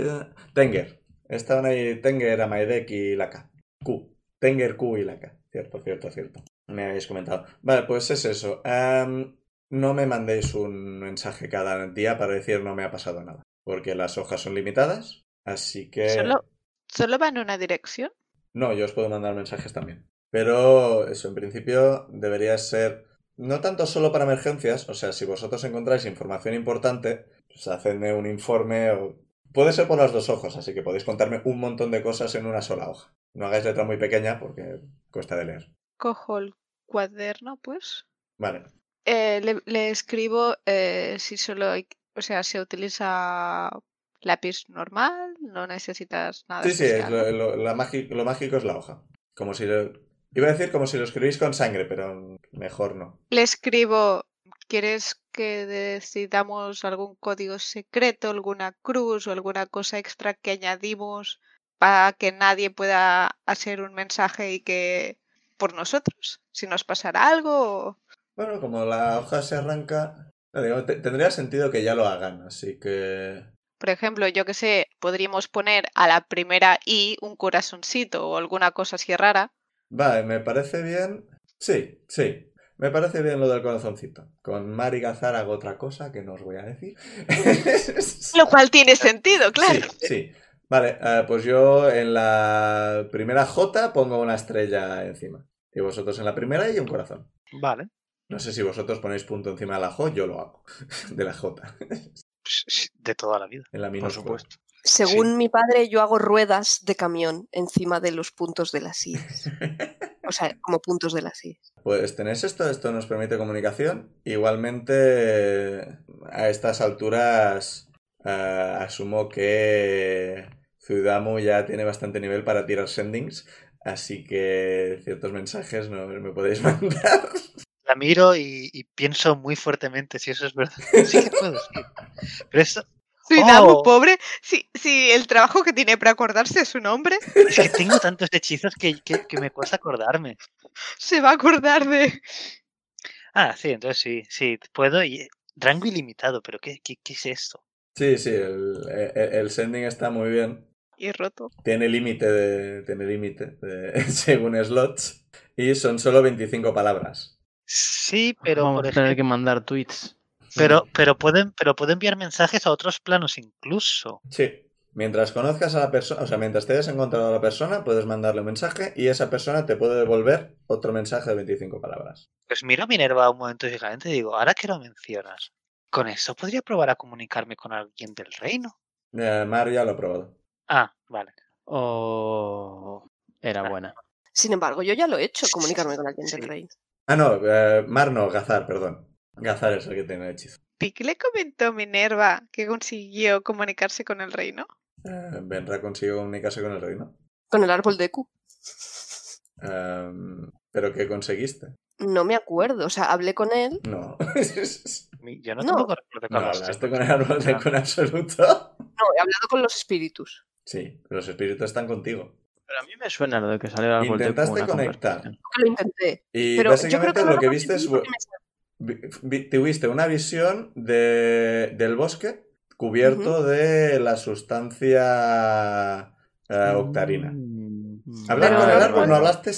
Tenger. Estaban ahí Tenger, Amaedek y Laka. Q. Tenger, Q y Laka. Cierto, cierto, cierto. Me habéis comentado. Vale, pues es eso. Am, no me mandéis un mensaje cada día para decir no me ha pasado nada. Porque las hojas son limitadas. Así que. ¿Solo, ¿Solo va en una dirección? No, yo os puedo mandar mensajes también. Pero eso, en principio, debería ser no tanto solo para emergencias, o sea, si vosotros encontráis información importante, pues hacedme un informe o... Puede ser por los dos ojos, así que podéis contarme un montón de cosas en una sola hoja. No hagáis letra muy pequeña porque cuesta de leer. Cojo el cuaderno, pues. Vale. Eh, le, le escribo eh, si solo hay, o sea, se utiliza lápiz normal, no necesitas nada. Sí, sí, es especial. lo, lo- la magi- lo mágico es la hoja. Como si lo... Iba a decir como si lo escribís con sangre, pero mejor no. Le escribo, ¿quieres que decidamos algún código secreto, alguna cruz o alguna cosa extra que añadimos para que nadie pueda hacer un mensaje y que por nosotros, si nos pasara algo? o- Bueno, como la hoja se arranca... digo, tendría sentido que ya lo hagan, así que... Por ejemplo, yo que sé, podríamos poner a la primera I un corazoncito o alguna cosa así rara. Vale, me parece bien. Sí, sí. Me parece bien lo del corazoncito. Con Mari Gazar hago otra cosa que no os voy a decir. Lo cual tiene sentido, claro. Sí, sí. Vale, eh, pues yo en la primera J pongo una estrella encima. Y vosotros en la primera y un corazón. Vale. No sé si vosotros ponéis punto encima de la J, yo lo hago. De la J. Pues, sí, De toda la vida. En la Por supuesto. Según mi padre, yo hago ruedas de camión encima de los puntos de las IES. O sea, como puntos de las IES. Pues tenéis esto, esto nos permite comunicación. Igualmente, a estas alturas, eh, asumo que Zuidamu ya tiene bastante nivel para tirar sendings, así que ciertos mensajes no me podéis mandar. La miro y, y pienso muy fuertemente si eso es verdad. Sí que puedo, sí. Pero esto, Suidamu, Oh. pobre, si, si el trabajo que tiene para acordarse de su nombre, es que tengo tantos hechizos que, que, que me cuesta acordarme. se va a acordar de... Ah, sí, entonces sí, sí, puedo. Y, rango ilimitado, pero ¿qué, qué, qué es esto? Sí, sí, el, el- el sending está muy bien. Y roto. Tiene límite de, tiene límite según slots y son solo 25 palabras. Sí, pero Vamos por a tener ejemplo, que mandar tweets. pero, pero pueden, pero puedo enviar mensajes a otros planos incluso. Sí. Mientras conozcas a la persona, o sea, mientras te hayas encontrado a la persona, puedes mandarle un mensaje y esa persona te puede devolver otro mensaje de 25 palabras. Pues miro a Minerva un momento fijamente y digo, ahora que lo mencionas, ¿con eso podría probar a comunicarme con alguien del reino? Eh, Mar ya lo ha probado. Ah, vale. O era buena. Sin embargo, yo ya lo he hecho, comunicarme con alguien Sí. del reino. Ah, no, eh, Mar no, Gazar, perdón. Gazar es el que tiene el hechizo. Pic le comentó Minerva que consiguió comunicarse con el reino. Eh, Benra consiguió comunicarse con el reino. Con el árbol de Q. Em, ¿Pero qué conseguiste? No me acuerdo, o sea, hablé con él. No. Yo no, No. tampoco recuerdo que no hablaste con con el árbol de Ah. con absoluto. No, he hablado con los espíritus. Sí, los espíritus están contigo. Pero a mí me suena lo de que salió el árbol de Intentaste una conectar. Lo intenté. Y Pero yo creo básicamente que lo que viste es... tuviste una visión de, del bosque cubierto de la sustancia eh, octarina. Mm. Hablar Pero- con el árbol no hablaste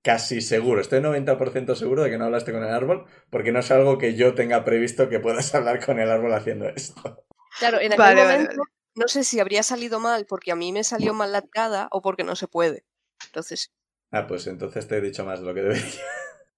casi seguro. Estoy 90% seguro de que no hablaste con el árbol porque no es algo que yo tenga previsto que puedas hablar con el árbol haciendo esto. Claro, en aquel Vale, vale, momento no sé si habría salido mal porque a mí me salió mal la tirada o porque no se puede. Entonces, Ah, pues entonces te he dicho más de lo que debería.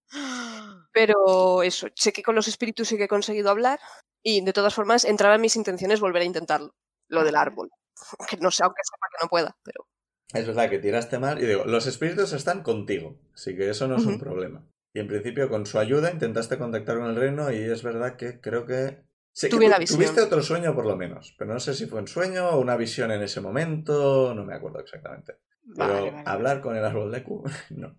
pero eso, que con los espíritus sí que he conseguido hablar y de todas formas entraba en mis intenciones volver a intentarlo, lo del árbol. Que no sé, aunque sepa que no pueda, pero Es verdad que tiraste mal y digo, los espíritus están contigo, así que eso no es un problema. Y en principio con su ayuda intentaste contactar con el reino y es verdad que creo que... Sé que Tuve tu- una visión. tuviste otro sueño por lo menos, pero no sé si fue un sueño o una visión en ese momento, no me acuerdo exactamente. Pero Vale, vale. hablar con el árbol de Q, no.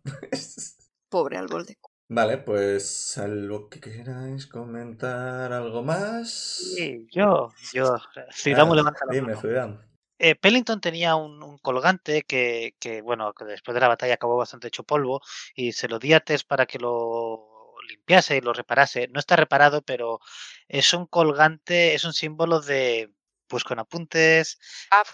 pobre árbol de Vale, pues algo que queráis comentar, algo más. Sí, yo, yo. Zuidamu Ah, levanta la Dime, mano. Eh, Pellington tenía un, un colgante que, que, bueno, que después de la batalla acabó bastante hecho polvo y se lo di a Tess para que lo limpiase y lo reparase. No está reparado, pero es un colgante, es un símbolo de, pues con apuntes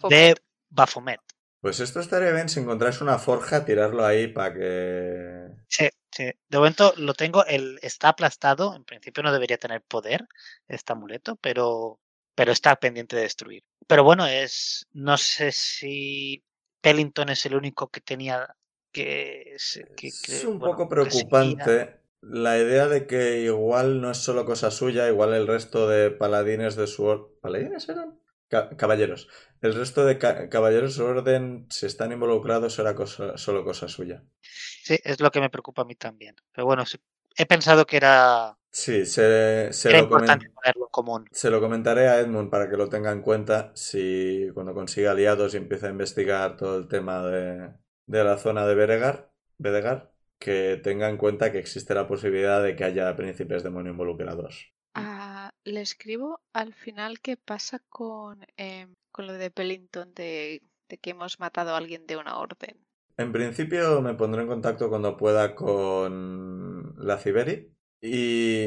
de Baphomet. Pues esto estaría bien si encontráis una forja, tirarlo ahí para que... Sí, sí. De momento lo tengo, el, está aplastado, en principio no debería tener poder este amuleto, pero, pero está pendiente de destruir. Pero bueno, es, no sé si Pellington es el único que tenía que... que- que, Es un bueno, poco preocupante la idea de que igual no es solo cosa suya, igual el resto de paladines de su orden... ¿Paladines eran? Ca- caballeros. El resto de ca- caballeros de su orden, si están involucrados, era cosa, solo cosa suya. Sí, es lo que me preocupa a mí también. Pero bueno, he pensado que era Sí, se, se Era lo, comen- importante ponerlo en común. se lo comentaré a Edmund para que lo tenga en cuenta si cuando consiga aliados y empiece a investigar todo el tema de, de la zona de Beregar, Bedegar, que tenga en cuenta que existe la posibilidad de que haya príncipes demonio involucrados. Ah, le escribo al final qué pasa con, em, con lo de Pellington, de, de que hemos matado a alguien de una orden. En principio me pondré en contacto cuando pueda con la Ciberi y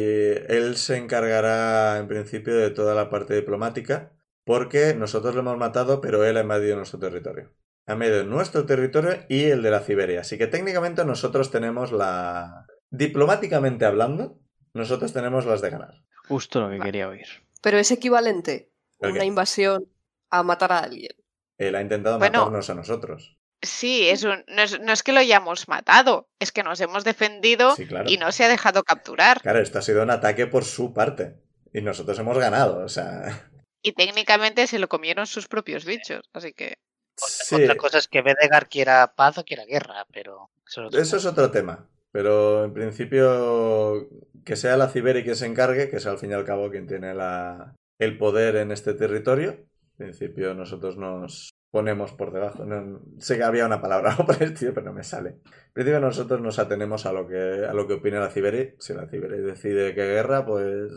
él se encargará en principio de toda la parte diplomática porque nosotros lo hemos matado pero él ha invadido nuestro territorio. Ha invadido nuestro territorio y el de la Ciberia. Así que técnicamente nosotros tenemos la... Diplomáticamente hablando, nosotros tenemos las de ganar. Justo lo que quería oír. Pero es equivalente ¿El una invasión a matar a alguien. Él ha intentado Bueno. matarnos a nosotros. Sí, es un- no, es, no es que lo hayamos matado, es que nos hemos defendido Sí, claro. y no se ha dejado capturar. Claro, esto ha sido un ataque por su parte. Y nosotros hemos ganado, o sea... Y técnicamente se lo comieron sus propios bichos, así que... Sí. Otra cosa es que Bedegar quiera paz o quiera guerra, pero eso es Eso otro tema. Pero en principio, que sea la Ciberi quien se encargue, que es al fin y al cabo quien tiene la, el poder en este territorio. En principio, nosotros nos ponemos por debajo. No, sé que había una palabra para el estilo, pero no me sale. En principio, nosotros nos atenemos a lo que, a lo que opina la Ciberi. Si la Ciberi decide que guerra, pues.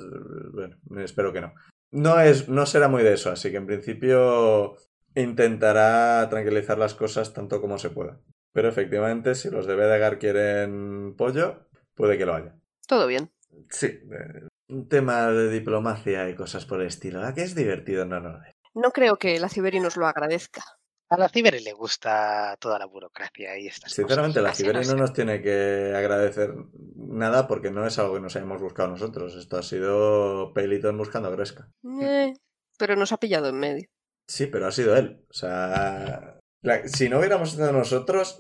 Bueno, espero que no. No, es, no será muy de eso, así que en principio intentará tranquilizar las cosas tanto como se pueda. Pero efectivamente, si los de Bedegar quieren pollo, puede que lo haya. Todo bien. Sí, eh, un tema de diplomacia y cosas por el estilo. ¿A que es divertido? No, no. No creo que la Ciberi nos lo agradezca. A la Ciberi le gusta toda la burocracia y estas Sinceramente, la Ciberi no nos tiene que agradecer nada porque no es algo que nos hayamos buscado nosotros. Esto ha sido Peliton buscando a Gresca. Eh, pero nos ha pillado en medio. Sí, pero ha sido él. O sea, la- si no hubiéramos estado nosotros,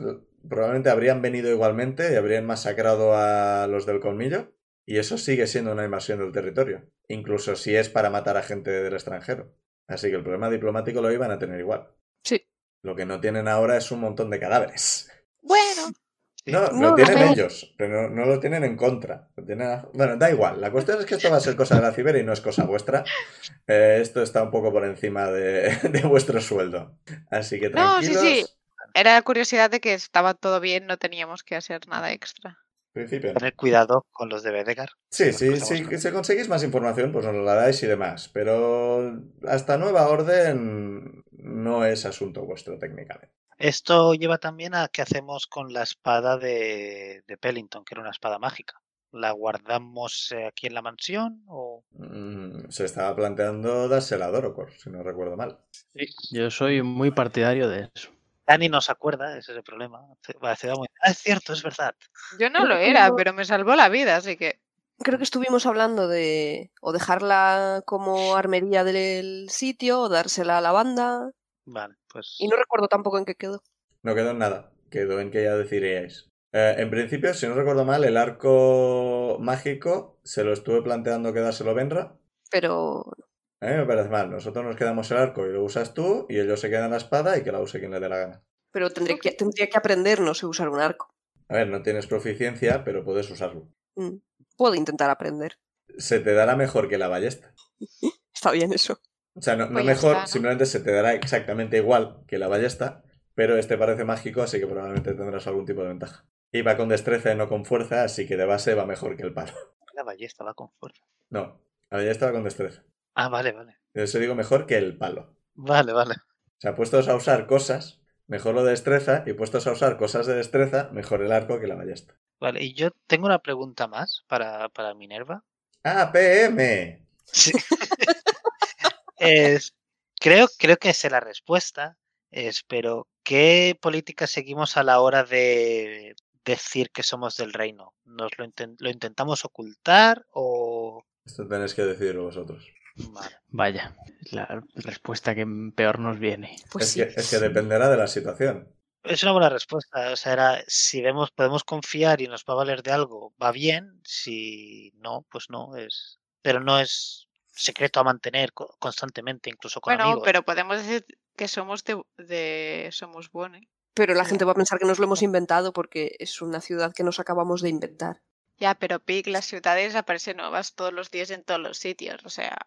probablemente habrían venido igualmente y habrían masacrado a los del colmillo. Y eso sigue siendo una invasión del territorio, incluso si es para matar a gente del extranjero. Así que el problema diplomático lo iban a tener igual. Sí. Lo que no tienen ahora es un montón de cadáveres. Bueno, Sí. No, No, lo tienen no. ellos, pero no, no lo tienen en contra. Lo tienen a- Bueno, da igual. La cuestión es que esto va a ser cosa de la ciber y no es cosa vuestra. Eh, esto está un poco por encima de, de vuestro sueldo. Así que No, sí, tranquilos. sí. era curiosidad de que estaba todo bien, no teníamos que hacer nada extra. Principio. Tener cuidado con los de Bedegar. Sí, sí, sí. Si conseguís más información, pues nos la dais y demás. Pero hasta nueva orden no es asunto vuestro técnicamente. Esto lleva también a qué hacemos con la espada de, de Pellington, que era una espada mágica. ¿La guardamos eh, aquí en la mansión o Mm, se estaba planteando dársela a Dorocor, si no recuerdo mal. Yo soy muy partidario de eso. Dani no se acuerda? Ese es el problema. Muy- Ah, es cierto, es verdad. Yo no lo era, pero me salvó la vida, así que... Creo que estuvimos hablando de o dejarla como armería del sitio o dársela a la banda. Vale, pues. Y no recuerdo tampoco en qué quedó. No quedó en nada. Quedó en que ya decidiríais. Eh, en principio, si no recuerdo mal, el arco mágico se lo estuve planteando quedárselo Benra. Pero A mí me parece mal. Nosotros nos quedamos el arco y lo usas tú, y ellos se quedan la espada y que la use quien le dé la gana. pero tendría que, tendría que aprender, no sé usar un arco. A ver, no tienes proficiencia, pero puedes usarlo. Mm, Puedo intentar aprender. Se te dará mejor que la ballesta. Está bien eso. O sea, no, no Pues mejor, está, ¿no? simplemente se te dará exactamente igual que la ballesta, pero este parece mágico, así que probablemente tendrás algún tipo de ventaja. Y va con destreza y no con fuerza, así que de base va mejor que el palo. La ballesta va con fuerza. No, la ballesta va con destreza. Ah, vale, vale. Eso digo mejor que el palo. Vale, vale. O sea, puestos a usar cosas, mejor lo de destreza, y puestos a usar cosas de destreza, mejor el arco que la ballesta. Vale, y yo tengo una pregunta más para, para Minerva. ¡Ah, PM! Sí. Es- creo, creo que sé la respuesta. Es, pero ¿qué política seguimos a la hora de decir que somos del reino? ¿Nos lo, inten- lo intentamos ocultar o...? Esto tenéis que decidirlo vosotros. Vale. Vaya, la respuesta que peor nos viene. Pues es, sí. que, es que dependerá de la situación. Es una buena respuesta. O sea, era, si vemos, podemos confiar y nos va a valer de algo, va bien. Si no, pues no. es Pero no es secreto a mantener co- constantemente, incluso con Bueno, amigos. pero podemos decir que somos de, de somos buenos. Pero la gente va a pensar que nos lo hemos inventado porque es una ciudad que nos acabamos de inventar. Ya, pero Pic, las ciudades aparecen nuevas todos los días en todos los sitios. O sea,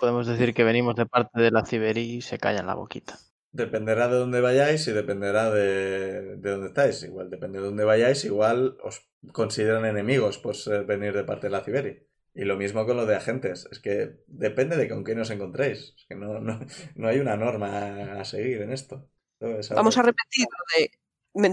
Podemos decir que venimos de parte de la Ciberí y se callan la boquita. Dependerá de dónde vayáis y dependerá de, de dónde estáis. Igual depende de dónde vayáis, igual os consideran enemigos por ser- venir de parte de la Ciberi. Y lo mismo con lo de agentes. Es que depende de con quién os encontréis. Es que no, no, no hay una norma a seguir en esto. Todo es Vamos a repetir lo de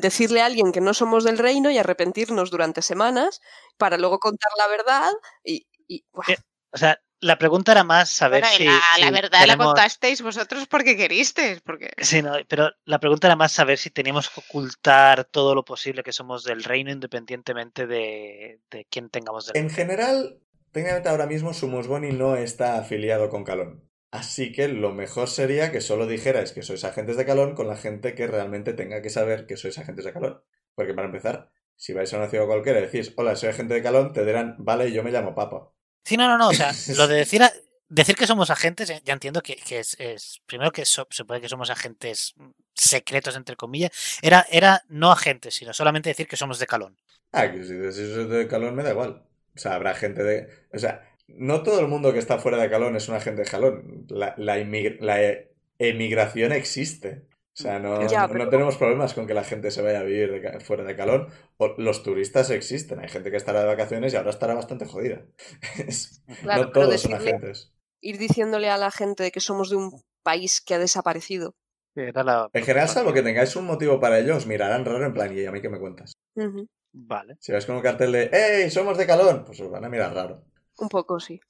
decirle a alguien que no somos del reino y arrepentirnos durante semanas para luego contar la verdad y... y- Eh, O sea, la pregunta era más saber bueno, si. la, la si verdad la tenemos- contasteis vosotros porque queristeis. Porque Sí, no, pero la pregunta era más saber si teníamos que ocultar todo lo posible que somos del reino independientemente de, de quién tengamos del En general, técnicamente ahora mismo Sumusboni no está afiliado con Calón. Así que lo mejor sería que solo dijerais que sois agentes de Calón con la gente que realmente tenga que saber que sois agentes de Calón. Porque para empezar, si vais a una ciudad cualquiera y decís, hola, soy agente de Calón, te dirán, vale, yo me llamo Papa. Sí, no, no, no. O sea, lo de decir, a- decir que somos agentes, ya- ya entiendo que, que es, es- Primero que so- se puede que somos agentes secretos, entre comillas. Era, era no agentes, sino solamente decir que somos de Calón. Ah, que si decís soy de Calón me da igual. O sea, habrá gente de... O sea, no todo el mundo que está fuera de Calón es un agente de Calón. La, la, e- emigración existe. O sea, no, Ya, no- pero- no tenemos problemas con que la gente se vaya a vivir de fuera de Calón. O los turistas existen. Hay gente que estará de vacaciones y ahora estará bastante jodida. Es- claro, no todos son agentes. ir diciéndole a la gente que somos de un país que ha desaparecido. Era la En general, salvo que tengáis un motivo para ello, os mirarán raro en plan, ¿y a mí qué me cuentas? Vale. Si vais con un cartel de ¡Hey, somos de Calón! Pues os van a mirar raro. Un poco, sí.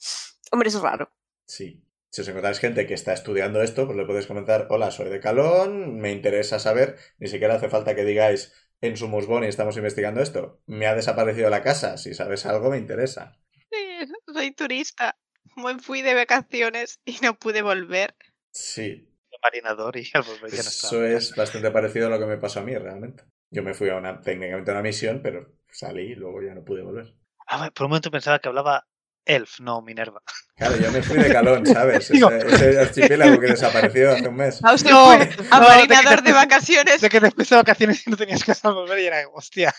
Hombre, es raro. Sí. Si os encontráis gente que está estudiando esto, pues le podéis comentar, hola, soy de Calón, me interesa saber, ni siquiera hace falta que digáis, en Sumus Boni estamos investigando esto, me ha desaparecido la casa, si sabes algo me interesa. Sí, soy turista. Me fui de vacaciones y no pude volver. Sí, Marinador y al volver ya no estaba. eso es bastante parecido a lo que me pasó a mí realmente. Yo me fui a una, técnicamente a una misión, pero salí y luego ya no pude volver. Ah, por un momento pensaba que hablaba Elf, no Minerva. Claro, yo me fui de Calón, ¿sabes? Digo- Ese, ese archipiélago que desapareció hace un mes. No, fue a no, de vacaciones. De que después de vacaciones no tenías que volver y era, hostia.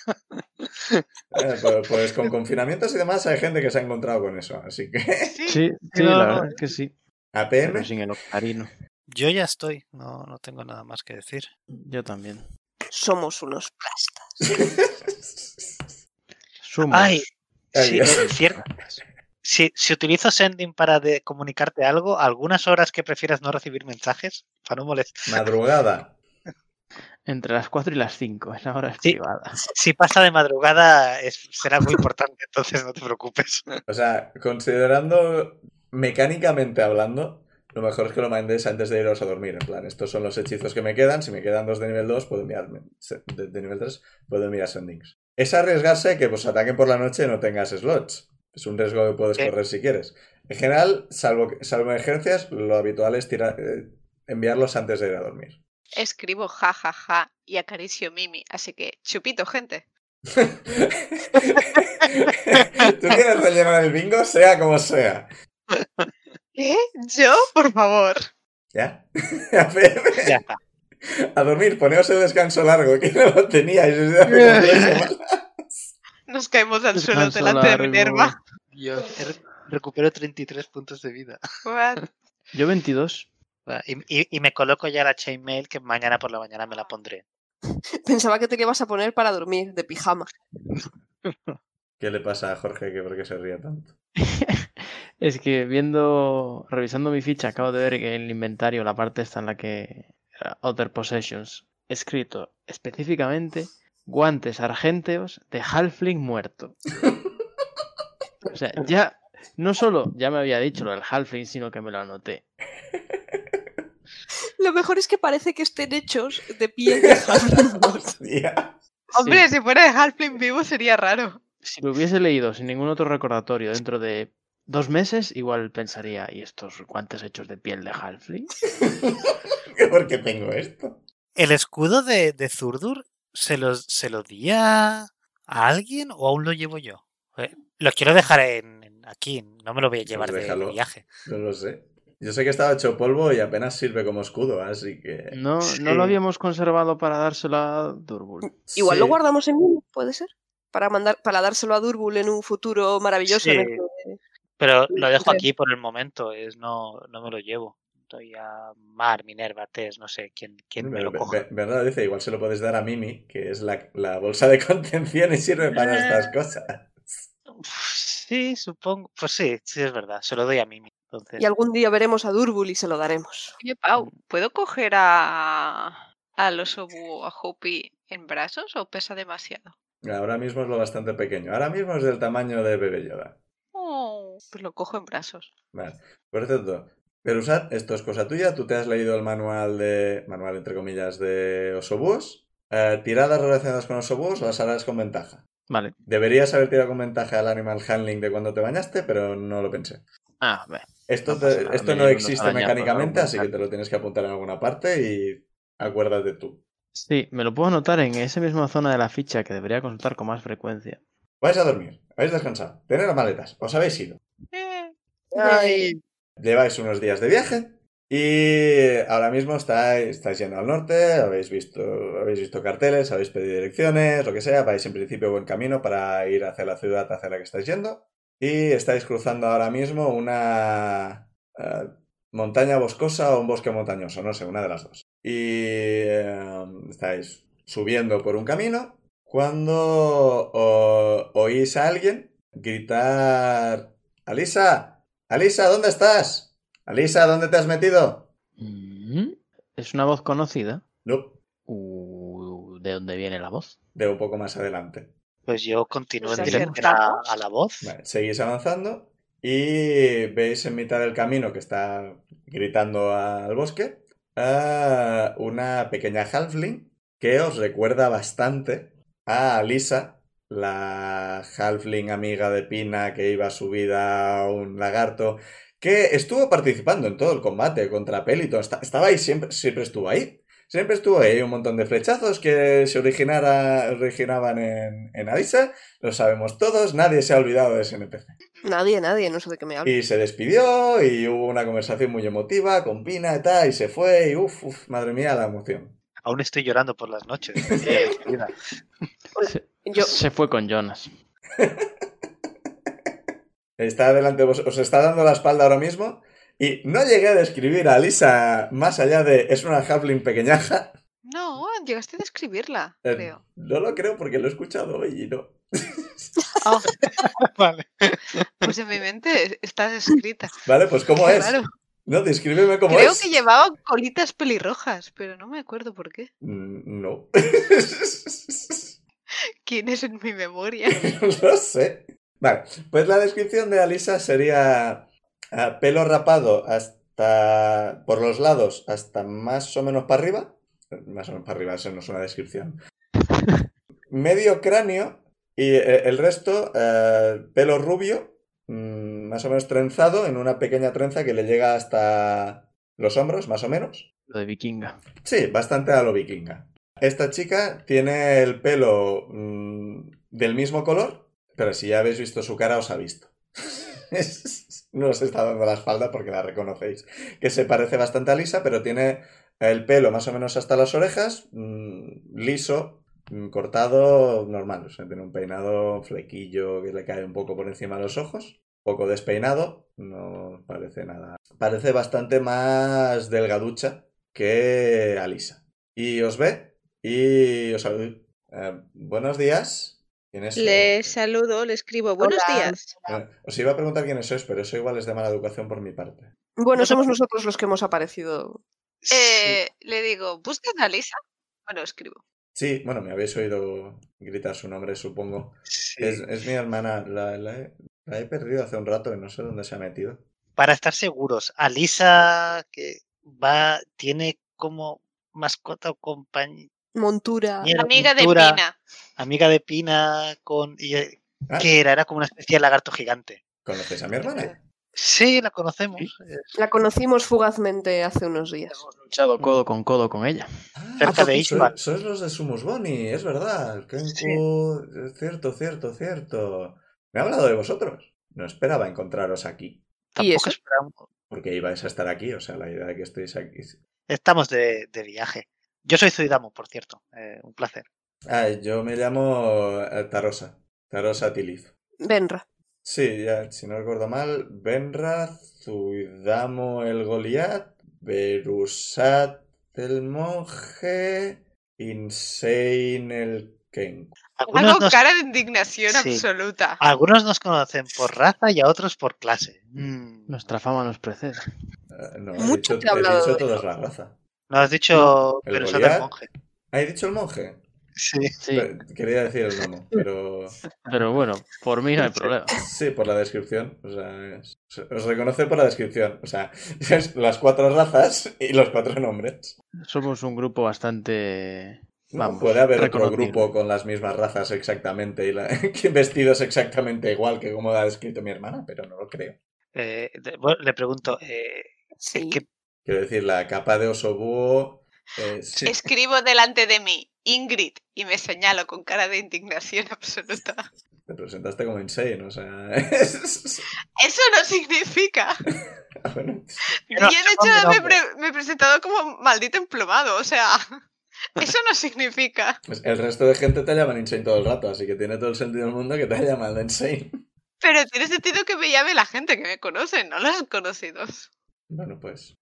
Eh, pues, pues con confinamientos y demás hay gente que se ha encontrado con eso, así que... Sí. Sí, sí, no, la no. verdad es que sí. APM, Pero sin el octarino. Yo ya estoy, no, no tengo nada más que decir. Yo también. Somos unos plastas. Sumos. Ay, Ay, es cierto. Si, si utilizo Sending para de comunicarte algo, algunas horas que prefieras no recibir mensajes, para no molestar. madrugada. Entre las 4 y las 5. Esa hora es Sí. privada. Si pasa de madrugada, es, será muy importante, entonces no te preocupes. O sea, considerando mecánicamente hablando, lo mejor es que lo mandéis antes de iros a dormir. En plan, estos son los hechizos que me quedan. Si me quedan dos de nivel 2, puedo enviarme. De, de nivel 3, puedo enviar sendings. Es arriesgarse que pues ataquen por la noche y no tengas slots. Es un riesgo que puedes correr si quieres. En general, salvo, salvo emergencias, lo habitual es tirar, eh, enviarlos antes de ir a dormir. Escribo ja, ja, ja y acaricio Mimi. Así que, chupito, gente. Tú quieres rellenar el bingo, sea como sea. ¿Qué? ¿Yo? Por favor. ¿Ya? Ya está. A dormir, poneos el descanso largo, que no lo teníais. Nos caemos al suelo Descanso delante de. Minerva. Dios, recupero 33 puntos de vida. What? Yo 22. Va, Y, y- y me coloco ya la chainmail que mañana por la mañana me la pondré. Pensaba que te le ibas a poner para dormir, de pijama. ¿Qué le pasa a Jorge que por qué se ríe tanto? Es que viendo, revisando mi ficha, acabo de ver que en el inventario, la parte esta en la que era Other Possessions, escrito específicamente guantes argénteos de Halfling muerto. O sea, ya, no solo ya me había dicho lo del Halfling, sino que me lo anoté. Lo mejor es que parece que estén hechos de piel de Halfling. Hostia. Hombre, Sí, si fuera de Halfling vivo sería raro. Si lo hubiese leído sin ningún otro recordatorio dentro de dos meses, igual pensaría, ¿y estos guantes hechos de piel de Halfling? ¿Por qué tengo esto? ¿El escudo de, de Zurdur se lo, se lo di a, alguien o aún lo llevo yo? Eh, Lo quiero dejar en, en- aquí, no me lo voy a llevar de- de, viaje. No lo sé. Yo sé que estaba hecho polvo y apenas sirve como escudo, así que... No, Sí. no lo habíamos conservado para dárselo a Durbul. Igual lo guardamos en mí, puede ser. Para mandar, para dárselo a Durbul en un futuro maravilloso. en el Sí. que- Pero lo dejo aquí por el momento, es no, no me lo llevo. Estoy a Mar, Minerva, Tess, no sé quién, quién me lo ve- Verdad dice, igual se lo puedes dar a Mimi, que es la, la bolsa de contención y sirve para estas cosas. Sí, supongo. Pues sí, sí es verdad. Se lo doy a Mimi. Entonces, Y algún día veremos a Durbul y se lo daremos. Oye, Pau, ¿puedo coger a al oso búho, a Hopi en brazos o pesa demasiado? Ahora mismo es lo bastante pequeño. Ahora mismo es del tamaño de Bebé Yoda. Oh, pues lo cojo en brazos. Vale. Por cierto, Perusat, esto es cosa tuya. Tú te has leído el manual de. manual entre comillas de osobúos. Eh, tiradas relacionadas con osobúos las harás con ventaja. Vale. Deberías haber tirado con ventaja al animal handling de cuando te bañaste, pero no lo pensé. Ah, ve. Esto, te- esto no existe mecánicamente, así que te lo tienes que apuntar en alguna parte y acuérdate tú. Sí, me lo puedo anotar en esa misma zona de la ficha que debería consultar con más frecuencia. Vais a dormir, habéis descansado, tenéis las maletas, os habéis ido. Eh, Ay, Lleváis unos días de viaje y ahora mismo estáis, estáis yendo al norte, habéis visto, habéis visto carteles, habéis pedido direcciones, lo que sea, vais en principio buen camino para ir hacia la ciudad hacia la que estáis yendo y estáis cruzando ahora mismo una eh, montaña boscosa o un bosque montañoso, no sé, una de las dos. Y eh, estáis subiendo por un camino cuando o- oís a alguien gritar Alisa, Alisa, ¿dónde estás? Alisa, ¿dónde te has metido? Mm, ¿Es una voz conocida? No, Uh, ¿De dónde viene la voz? de un poco más adelante. pues yo continúo en dirección a, la voz. Vale, seguís avanzando y veis en mitad del camino que está gritando al bosque a una pequeña halfling que os recuerda bastante a Alisa, la halfling amiga de Pina que iba subida a un lagarto, que estuvo participando en todo el combate contra Peliton. Esta- Estaba ahí, siempre, siempre estuvo ahí. Siempre estuvo ahí un montón de flechazos que se originara, originaban en, en Alisa. Lo sabemos todos, nadie se ha olvidado de ese NPC. Nadie, nadie, no sé de qué me habla. Y se despidió y hubo una conversación muy emotiva con Pina y tal, y se fue y uff, uf, madre mía, la emoción. Aún estoy llorando por las noches. vida. Se, Yo, se fue con Jonas. Está delante de vos, os está dando la espalda ahora mismo. Y no llegué a describir a Lisa más allá de es una halfling pequeñaja. no, llegaste a describirla, Eh, creo. no lo creo porque lo he escuchado hoy y no. Ah, vale. pues en mi mente está escrita. Vale, pues ¿cómo Qué es? raro. No, descríbeme cómo Creo es. que llevaba colitas pelirrojas, pero no me acuerdo por qué. Mm, No. ¿Quién es en mi memoria? no sé. Vale, pues la descripción de Alisa sería pelo rapado hasta por los lados hasta más o menos para arriba. Más o menos para arriba, eso no es una descripción. Medio cráneo y eh, el resto eh, pelo rubio, mm, más o menos trenzado en una pequeña trenza que le llega hasta los hombros, más o menos. Lo de vikinga. Sí, bastante a lo vikinga. Esta chica tiene el pelo mm, del mismo color, pero si ya habéis visto su cara os ha visto. No os está dando la espalda porque la reconocéis. Que se parece bastante a Lisa, pero tiene el pelo más o menos hasta las orejas, mm, liso, mm, cortado normal. Tiene un peinado flequillo que le cae un poco por encima de los ojos. Poco despeinado, no parece nada. Parece bastante más delgaducha que Alisa. Y os ve y os saluda. Eh, buenos días. ¿Quién es? Le saludo, le escribo buenos Hola. días. Eh, os iba a preguntar quiénes sois, pero eso igual es de mala educación por mi parte. bueno, somos nosotros los que hemos aparecido. Eh, Le digo, ¿buscas a Lisa? Bueno, escribo. Sí, bueno, me habéis oído gritar su nombre, supongo. Sí. Es, es mi hermana. La, la he, la he perdido hace un rato y no sé dónde se ha metido. Para estar seguros, Alisa que va, tiene como mascota o compañía. Montura. Amiga de. Pina. Amiga de Pina con. y, eh, Ah, ¿Qué era? Era como una especie de lagarto gigante. ¿Conoces a mi hermana? Sí, la conocemos. La conocimos fugazmente hace unos días. Hemos luchado codo con codo con ella. Ah, Cerca de sois- Ishbal. Sois los de Sumus Boni, es verdad. Kenku... Cierto, cierto, cierto. Me ha hablado de vosotros. No esperaba encontraros aquí. ¿Y Tampoco eso? esperamos. Porque ibais a estar aquí, o sea, la idea de que estéis aquí. Estamos de, de viaje. Yo soy Zuidamo, por cierto. eh, un placer. Ah, yo me llamo eh, Tarosa. Tarosa Tilif. Benra. Sí, ya, si no recuerdo mal, Benra, Zuidamo el Goliat, Berusat el monje, Insane el Kenku. Algunos Hago nos, cara de indignación Sí. absoluta. algunos nos conocen por raza y a otros por clase. Mm. Nuestra fama nos precede. Eh, no, he Mucho dicho, te he he hablado dicho de toda eso. la raza. No has dicho, ¿El pero Goliat? monje. ¿Ah, he dicho el monje? Sí. Sí, Quería decir el gnomo, pero pero bueno, por mí no hay problema. sí, por la descripción. O sea, es- os reconoce por la descripción. O sea, es las cuatro razas y los cuatro nombres. Somos un grupo bastante... No, puede haber otro grupo con las mismas razas exactamente y la- vestidos exactamente igual que como ha descrito mi hermana, pero no lo creo. Eh, de- bueno, le pregunto, eh, Sí. ¿qué- Quiero decir, la capa de oso búho es... Sí. Escribo delante de mí, Ingrid, y me señalo con cara de indignación absoluta. Te presentaste como insane, o sea... es- Eso no significa. bueno, Yo no de hecho, me, nombre. pre- me he presentado como maldito emplomado. O sea, eso no significa. pues el resto de gente te llaman insane todo el rato, así que tiene todo el sentido del mundo que te haya llamado insane. Pero tiene sentido que me llame la gente que me conoce, no los conocidos. Bueno, pues...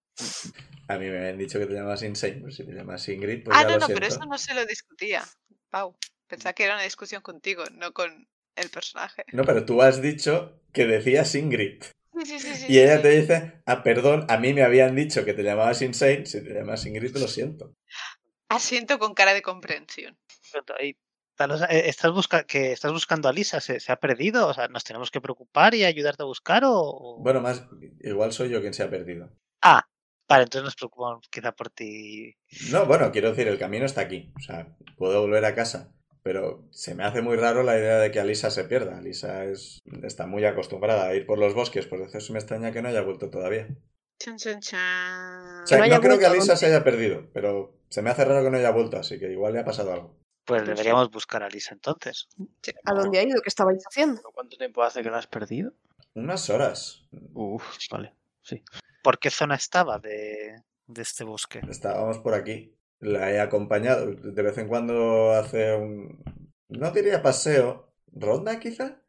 A mí me habían dicho que te llamas insane, pues si te llamas Ingrid, pues ah, ya no, lo no, siento. pero eso no se lo discutía. Pau, pensaba que era una discusión contigo, no con el personaje. No, pero tú has dicho que decías Ingrid. Sí, sí, sí, sí, Y ella sí. te dice, ah, perdón, a mí me habían dicho que te llamabas Insane, si te llamas Ingrid lo siento. Asiento con cara de comprensión. eh, Talosa, ¿estás, busca que ¿Estás buscando a Lisa? ¿Se, se ha perdido? O sea, ¿nos tenemos que preocupar y ayudarte a buscar? O- Bueno, más, igual soy yo quien se ha perdido. Ah, vale, entonces nos preocupamos quizá por ti. No, bueno, quiero decir, el camino está aquí. O sea, puedo volver a casa. Pero se me hace muy raro la idea de que Alisa se pierda. Alisa es, está muy acostumbrada a ir por los bosques, por eso me extraña que no haya vuelto todavía. Chan, chan, chan. O sea, no creo que Alisa ¿dónde? se haya perdido, pero se me hace raro que no haya vuelto, así que igual le ha pasado algo. Pues Pues deberíamos buscar a Lisa entonces. ¿A dónde ha ido? ¿Qué estabais haciendo? ¿Cuánto tiempo hace que lo has perdido? Unas horas. Uf, vale. Sí. ¿Por qué zona estaba de, este bosque? Estábamos por aquí. La he acompañado. De vez en cuando hace un. No diría paseo. ¿Ronda quizá?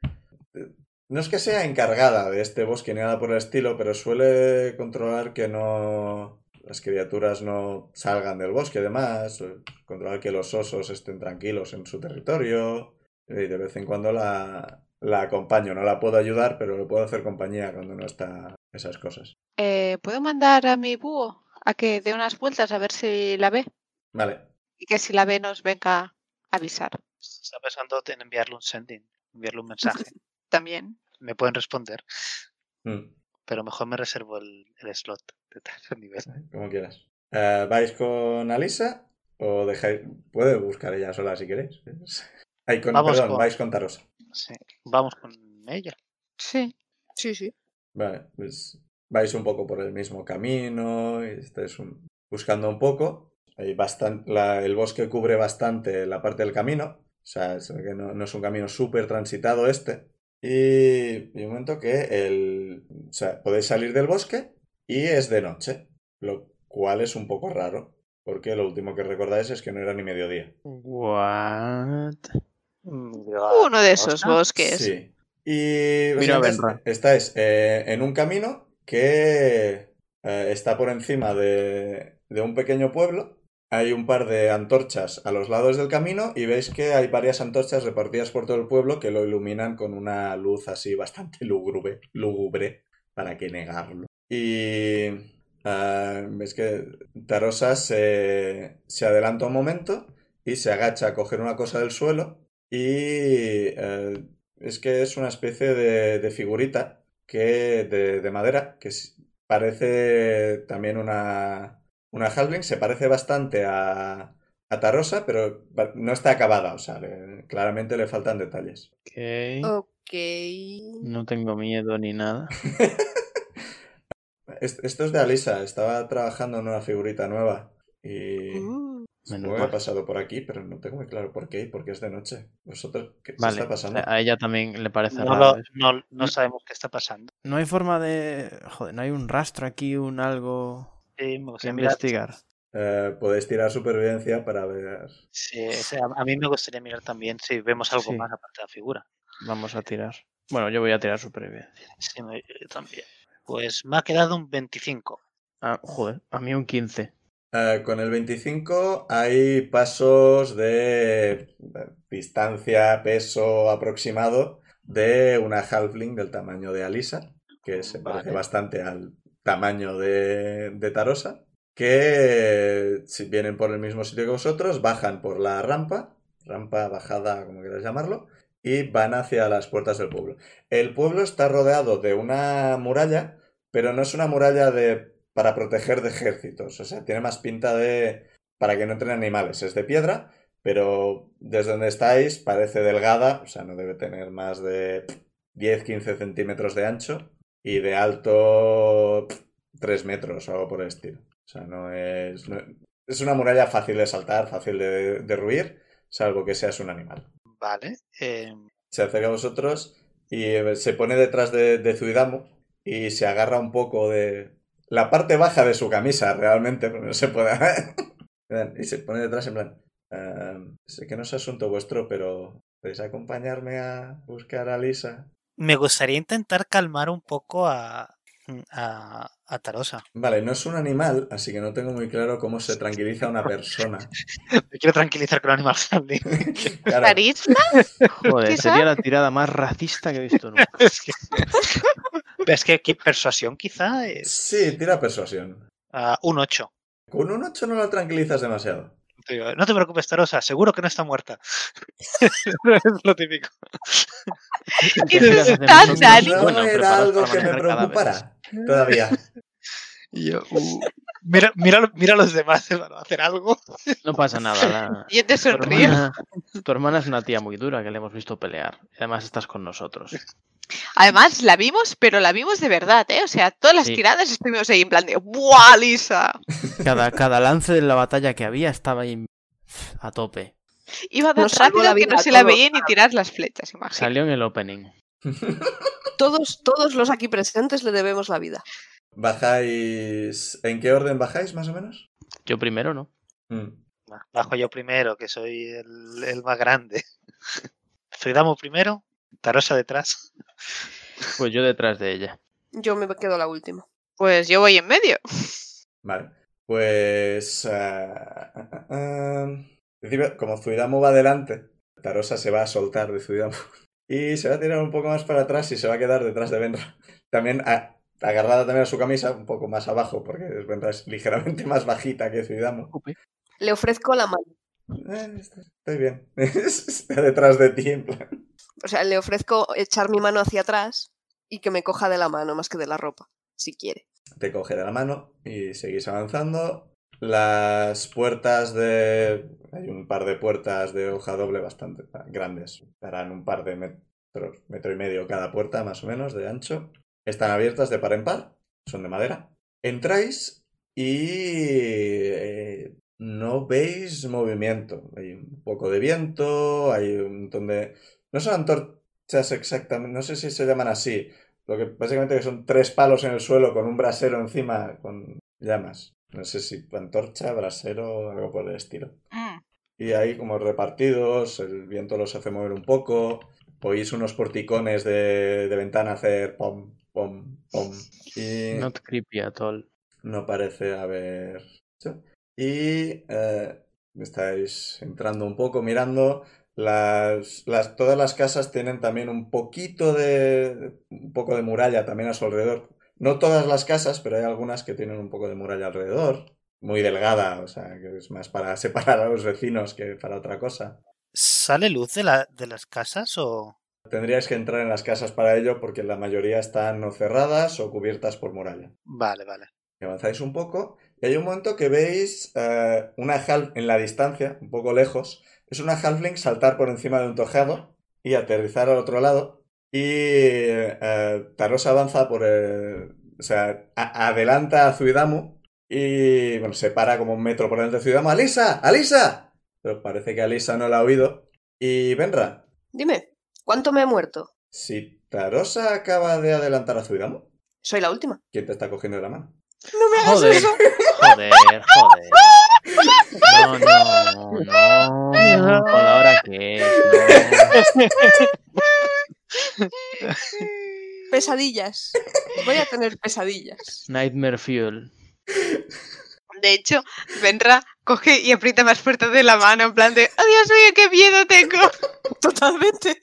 No es que sea encargada de este bosque ni nada por el estilo, pero suele controlar que no. Las criaturas no salgan del bosque, además. Controlar que los osos estén tranquilos en su territorio. Y de vez en cuando la, la acompaño. No la puedo ayudar, pero le puedo hacer compañía cuando no está esas cosas. Eh, ¿Puedo mandar a mi búho a que dé unas vueltas a ver si la ve? Vale. Y que si la ve nos venga a avisar. Está pensando en enviarle un sending, enviarle un mensaje. También. Me pueden responder, Mm. pero mejor me reservo el, el slot de tal nivel. Como quieras. Eh, ¿Vais con Alisa? ¿O dejáis.? Puede buscar ella sola si queréis. Ay, con, Vamos perdón, con- vais con Tarosa. Sí, vamos con ella. Sí. Sí, sí. Vale, pues vais un poco por el mismo camino y estáis un- buscando un poco. Hay bastan- la- el bosque cubre bastante la parte del camino. O sea, es que no, no es un camino súper transitado este. Y, y un momento que el, o sea, podéis salir del bosque y es de noche. Lo cual es un poco raro. Porque lo último que recordáis es que no era ni mediodía. What? Uno de esos bosques. Sí. Y Mira, estáis eh, en un camino que eh, está por encima de, de un pequeño pueblo. Hay un par de antorchas a los lados del camino y veis que hay varias antorchas repartidas por todo el pueblo que lo iluminan con una luz así bastante lúgubre, lúgubre, para que negarlo. Y ah, veis que Tarosa se, se adelanta un momento y se agacha a coger una cosa del suelo y eh, es que es una especie de, de figurita que de, de madera que parece también una, una halfling, se parece bastante a, a Tarosa, pero no está acabada, o sea, le- claramente le faltan detalles. Ok. Ok. No tengo miedo ni nada. Es- Esto es de Alisa, estaba trabajando en una figurita nueva y Uh, Menos que mal. ha pasado por aquí, pero no tengo muy claro por qué y por qué es de noche. ¿Vosotros qué se está pasando? a ella también le parece No, raro. lo- eso. no, no sabemos qué está pasando. No hay forma de... Joder, no hay un rastro aquí, un algo Sí, me gustaría investigar. eh, podéis tirar supervivencia para ver. Sí, o sea, a mí me gustaría mirar también si vemos algo Sí. más aparte de la figura. Vamos a tirar. Bueno, yo voy a tirar supervivencia. Sí, me- yo también. Pues me ha quedado un 25. Ah, joder, a mí un 15. Eh, con el 25 hay pasos de eh, distancia, peso aproximado de una halfling del tamaño de Alisa, que se parece Vale. bastante al tamaño de, de Tarosa, que si vienen por el mismo sitio que vosotros, bajan por la rampa, rampa, bajada, como quieras llamarlo, y van hacia las puertas del pueblo. El pueblo está rodeado de una muralla, pero no es una muralla de para proteger de ejércitos. O sea, tiene más pinta de para que no entren animales. Es de piedra, pero desde donde estáis parece delgada, o sea, no debe tener más de 10-15 centímetros de ancho y de alto 3 metros o algo por el estilo. O sea, no es... no- es una muralla fácil de saltar, fácil de derruir, salvo que seas un animal. Vale. eh, Se acerca a vosotros y se pone detrás de, de Zuidamu y se agarra un poco de la parte baja de su camisa, realmente, no se puede. y se pone detrás en plan. "Ehm, sé que no es asunto vuestro, pero ¿podéis acompañarme a buscar a Lisa? me gustaría intentar calmar un poco a, a, a Tarosa. Vale, no es un animal, así que no tengo muy claro cómo se tranquiliza una persona. Me quiero tranquilizar con Animal Handling. Claro, ¿Carisma? Joder, Quizá. sería la tirada más racista que he visto nunca. es que, es que qui- persuasión quizá es sí, tira persuasión. ah, un 8. Con un 8 no la tranquilizas demasiado. No te preocupes, Tarosa, seguro que no está muerta. es lo típico. ¿Qué es tan. No era algo que me preocupara todavía. Y yo, uh, mira, mira, mira a los demás, hermano, hacer algo. No pasa nada. la- Yo te Tu hermana, tu hermana es una tía muy dura que le hemos visto pelear. Y además estás con nosotros. Además, la vimos, pero la vimos de verdad, ¿eh? O sea, todas las Sí. tiradas estuvimos ahí en plan de ¡Buah, Lisa! Cada, cada lance de la batalla que había estaba ahí a tope. Iba tan la rápido que no a se la veía ni tirar las flechas, imagínate. Salió en el opening. Todos, todos los aquí presentes le debemos la vida. ¿Bajáis? ¿En qué orden bajáis, más o menos? Yo primero, ¿no? Mm. Bajo yo primero, que soy el, el más grande. Zuidamo primero, Tarosa detrás. Pues yo detrás de ella. Yo me quedo la última. Pues yo voy en medio. Vale. Pues. ah. Encima, como Zuidamo va adelante, Tarosa se va a soltar de Zuidamo. Y se va a tirar un poco más para atrás y se va a quedar detrás de Benra. También a- agarrada también a su camisa, un poco más abajo, porque Benra es ligeramente más bajita que Zuidamo. Le ofrezco la mano. Eh, estoy bien. Está detrás de ti, en plan. O sea, le ofrezco echar mi mano hacia atrás y que me coja de la mano más que de la ropa, si quiere. Te coge de la mano y seguís avanzando. Las puertas de... Hay un par de puertas de hoja doble bastante grandes. Darán un par de metros, metro y medio cada puerta, más o menos, de ancho. Están abiertas de par en par. Son de madera. Entráis y... eh, no veis movimiento. Hay un poco de viento, hay un montón de... No son antorchas exactamente, no sé si se llaman así, lo que básicamente son tres palos en el suelo con un brasero encima con llamas. No sé si antorcha, brasero, algo por el estilo. Mm. Y ahí como repartidos, el viento los hace mover un poco. Oís unos porticones de, de ventana hacer pom, pom, pom. Y Not creepy at all. no parece haber... Y eh, estáis entrando un poco, mirando. Las, las, todas las casas tienen también un poquito de... un poco de muralla también a su alrededor. No todas las casas, pero hay algunas que tienen un poco de muralla alrededor. Muy delgada, o sea, que es más para separar a los vecinos que para otra cosa. ¿Sale luz de, la, de las casas o...? Tendríais que entrar en las casas para ello porque la mayoría están o cerradas o cubiertas por muralla. Vale, vale. Y avanzáis un poco y hay un momento que veis eh, una half en la distancia, un poco lejos. Es una halfling saltar por encima de un tejado y aterrizar al otro lado. Y eh, Taros avanza por el... O sea, a- adelanta a Zuidamu y bueno, se para como un metro por delante de Zuidamu. ¡Alisa! ¡Alisa! Pero parece que Alisa no la ha oído. Y Benra, Dime, ¿cuánto me he muerto? si Tarosa acaba de adelantar a Zuidamu, Soy la última. ¿quién te está cogiendo de la mano? No me hagas Joder. eso. Joder, joder. No, no, no. ¿Con la hora que es? No. Pesadillas. Voy a tener pesadillas. Nightmare Fuel. De hecho, Benra coge y aprieta más fuerte de la mano, en plan de ¡Oh, Dios mío, qué miedo tengo! Totalmente.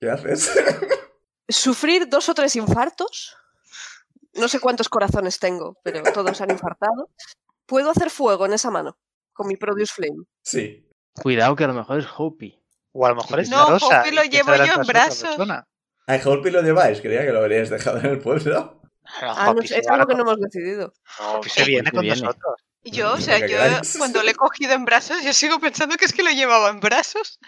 ¿Qué haces? Sufrir dos o tres infartos. No sé cuántos corazones tengo, pero todos han infartado. Puedo hacer fuego en esa mano con mi Produce Flame. Sí. Cuidado que a lo mejor es Hopi. O a lo mejor es No, Tarosa Hopi lo llevo yo en brazos. ¿A Holpi lo lleváis? Creía que lo habríais dejado en el pueblo. Ah, no Hopi es algo que no hemos decidido. Hopi se viene Hopi con viene. nosotros. Yo, o sea, yo cuando lo he cogido en brazos, yo sigo pensando que es que lo llevaba en brazos.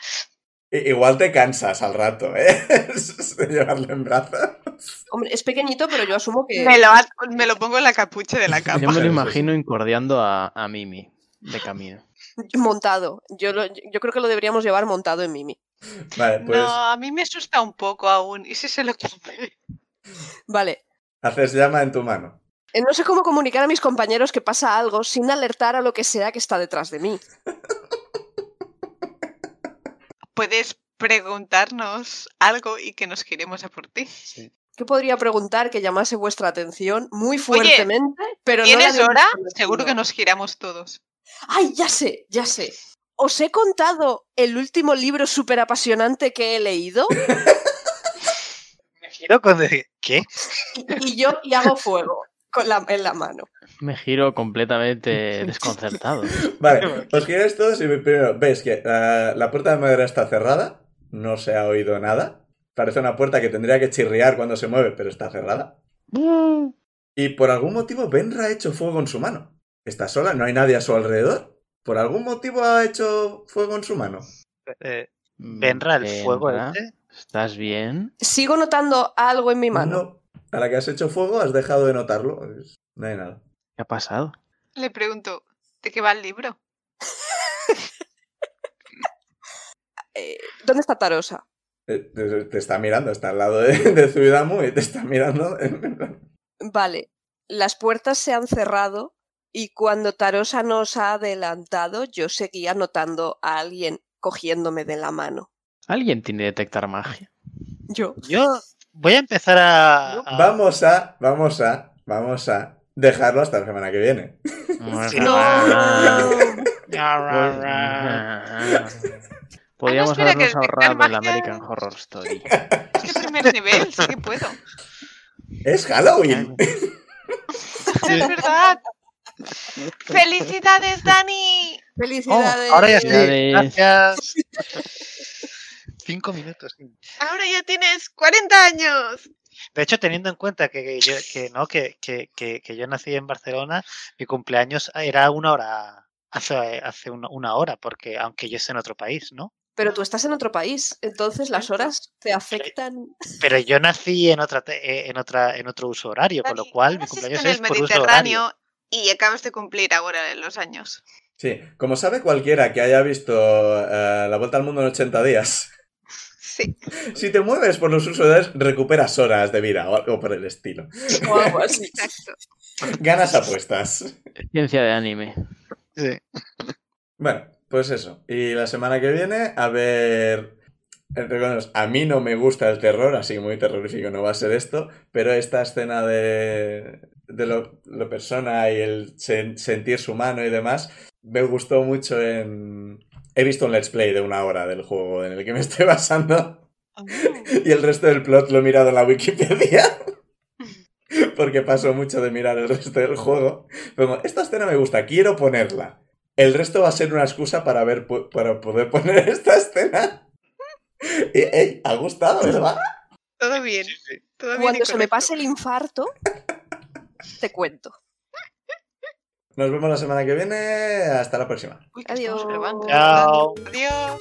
Igual te cansas al rato, ¿eh? De llevarlo en brazos. Hombre, es pequeñito, pero yo asumo que. Me lo, ha- me lo pongo en la capucha de la Yo capa. me lo imagino incordiando a, a Mimi de camino. Montado. Yo, lo- yo creo que lo deberíamos llevar montado en Mimi. Vale, pues No, a mí me asusta un poco aún. ¿Y si se lo come? Vale. haces llama en tu mano. Eh, No sé cómo comunicar a mis compañeros que pasa algo sin alertar a lo que sea que está detrás de mí. Puedes preguntarnos algo y que nos giremos a por ti. ¿Qué podría preguntar que llamase vuestra atención muy fuertemente? pero no ¿Tienes hora? Seguro que nos giramos todos. ¡Ay, ya sé! Ya sé. ¿Os he contado el último libro súper apasionante que he leído? Me giro con de- ¿Qué? Y, y yo y hago fuego con la, en la mano. Me giro completamente desconcertado. Vale, os giráis todos y primero veis que la, la puerta de madera está cerrada, no se ha oído nada. Parece una puerta que tendría que chirriar cuando se mueve, pero está cerrada. Y por algún motivo Benra ha hecho fuego en su mano. Está sola, no hay nadie a su alrededor. Por algún motivo ha hecho fuego en su mano. Eh, ¿Vendrá el fuego este? ¿Estás bien? Sigo notando algo en mi mano. No. A la que has hecho fuego has dejado de notarlo. No hay nada. ¿Qué ha pasado? Le pregunto, ¿de qué va el libro? Eh, ¿Dónde está Tarosa? Eh, Te, te está mirando, está al lado de, de Zuidamu y te está mirando. Vale, las puertas se han cerrado y cuando Tarosa nos ha adelantado, yo seguía notando a alguien cogiéndome de la mano. ¿Alguien tiene detectar magia? Yo. Yo voy a empezar a. a- Vamos a, vamos a, vamos a dejarlo hasta la semana que viene. No. Podríamos espera, que habernos ahorrado el American Horror Story. Es que primer nivel, sí que puedo. Es Halloween. Es verdad. ¡Felicidades, Dani! Oh, ¡Felicidades! ahora ya sí. Gracias. Cinco minutos. sí. Ahora ya tienes 40 años. De hecho, teniendo en cuenta que, que yo, que, no, que, que, que, que yo nací en Barcelona, mi cumpleaños era una hora, hace, hace una, una hora, porque aunque yo esté en otro país, ¿no? Pero tú estás en otro país, entonces las horas te afectan. Pero yo nací en otra te- eh, en otra en otro uso horario, con lo cual mi cumpleaños en es el por uso horario. Y acabas de cumplir ahora los años. Sí, como sabe cualquiera que haya visto eh, La Vuelta al Mundo en 80 días, Sí. si te mueves por los usos horarios, recuperas horas de vida o algo por el estilo. O algo así. Exacto. Ganas apuestas. Ciencia de anime. Sí. Bueno, pues eso. Y la semana que viene, a ver. eh, a mí no me gusta el terror, así que muy terrorífico no va a ser esto, pero esta escena de, de lo, lo persona y el sen- sentir su mano y demás, me gustó mucho en... He visto un let's play de una hora del juego en el que me estoy basando y el resto del plot lo he mirado en la Wikipedia. Porque paso mucho de mirar el resto del juego. Pero esta escena me gusta, quiero ponerla. El resto va a ser una excusa para, ver, para poder poner esta escena. Ey, ha gustado, ¿verdad? Todo bien. Todo bien Cuando se me pase el infarto, te cuento. Nos vemos la semana que viene. Hasta la próxima. Uy, Adiós. Adiós.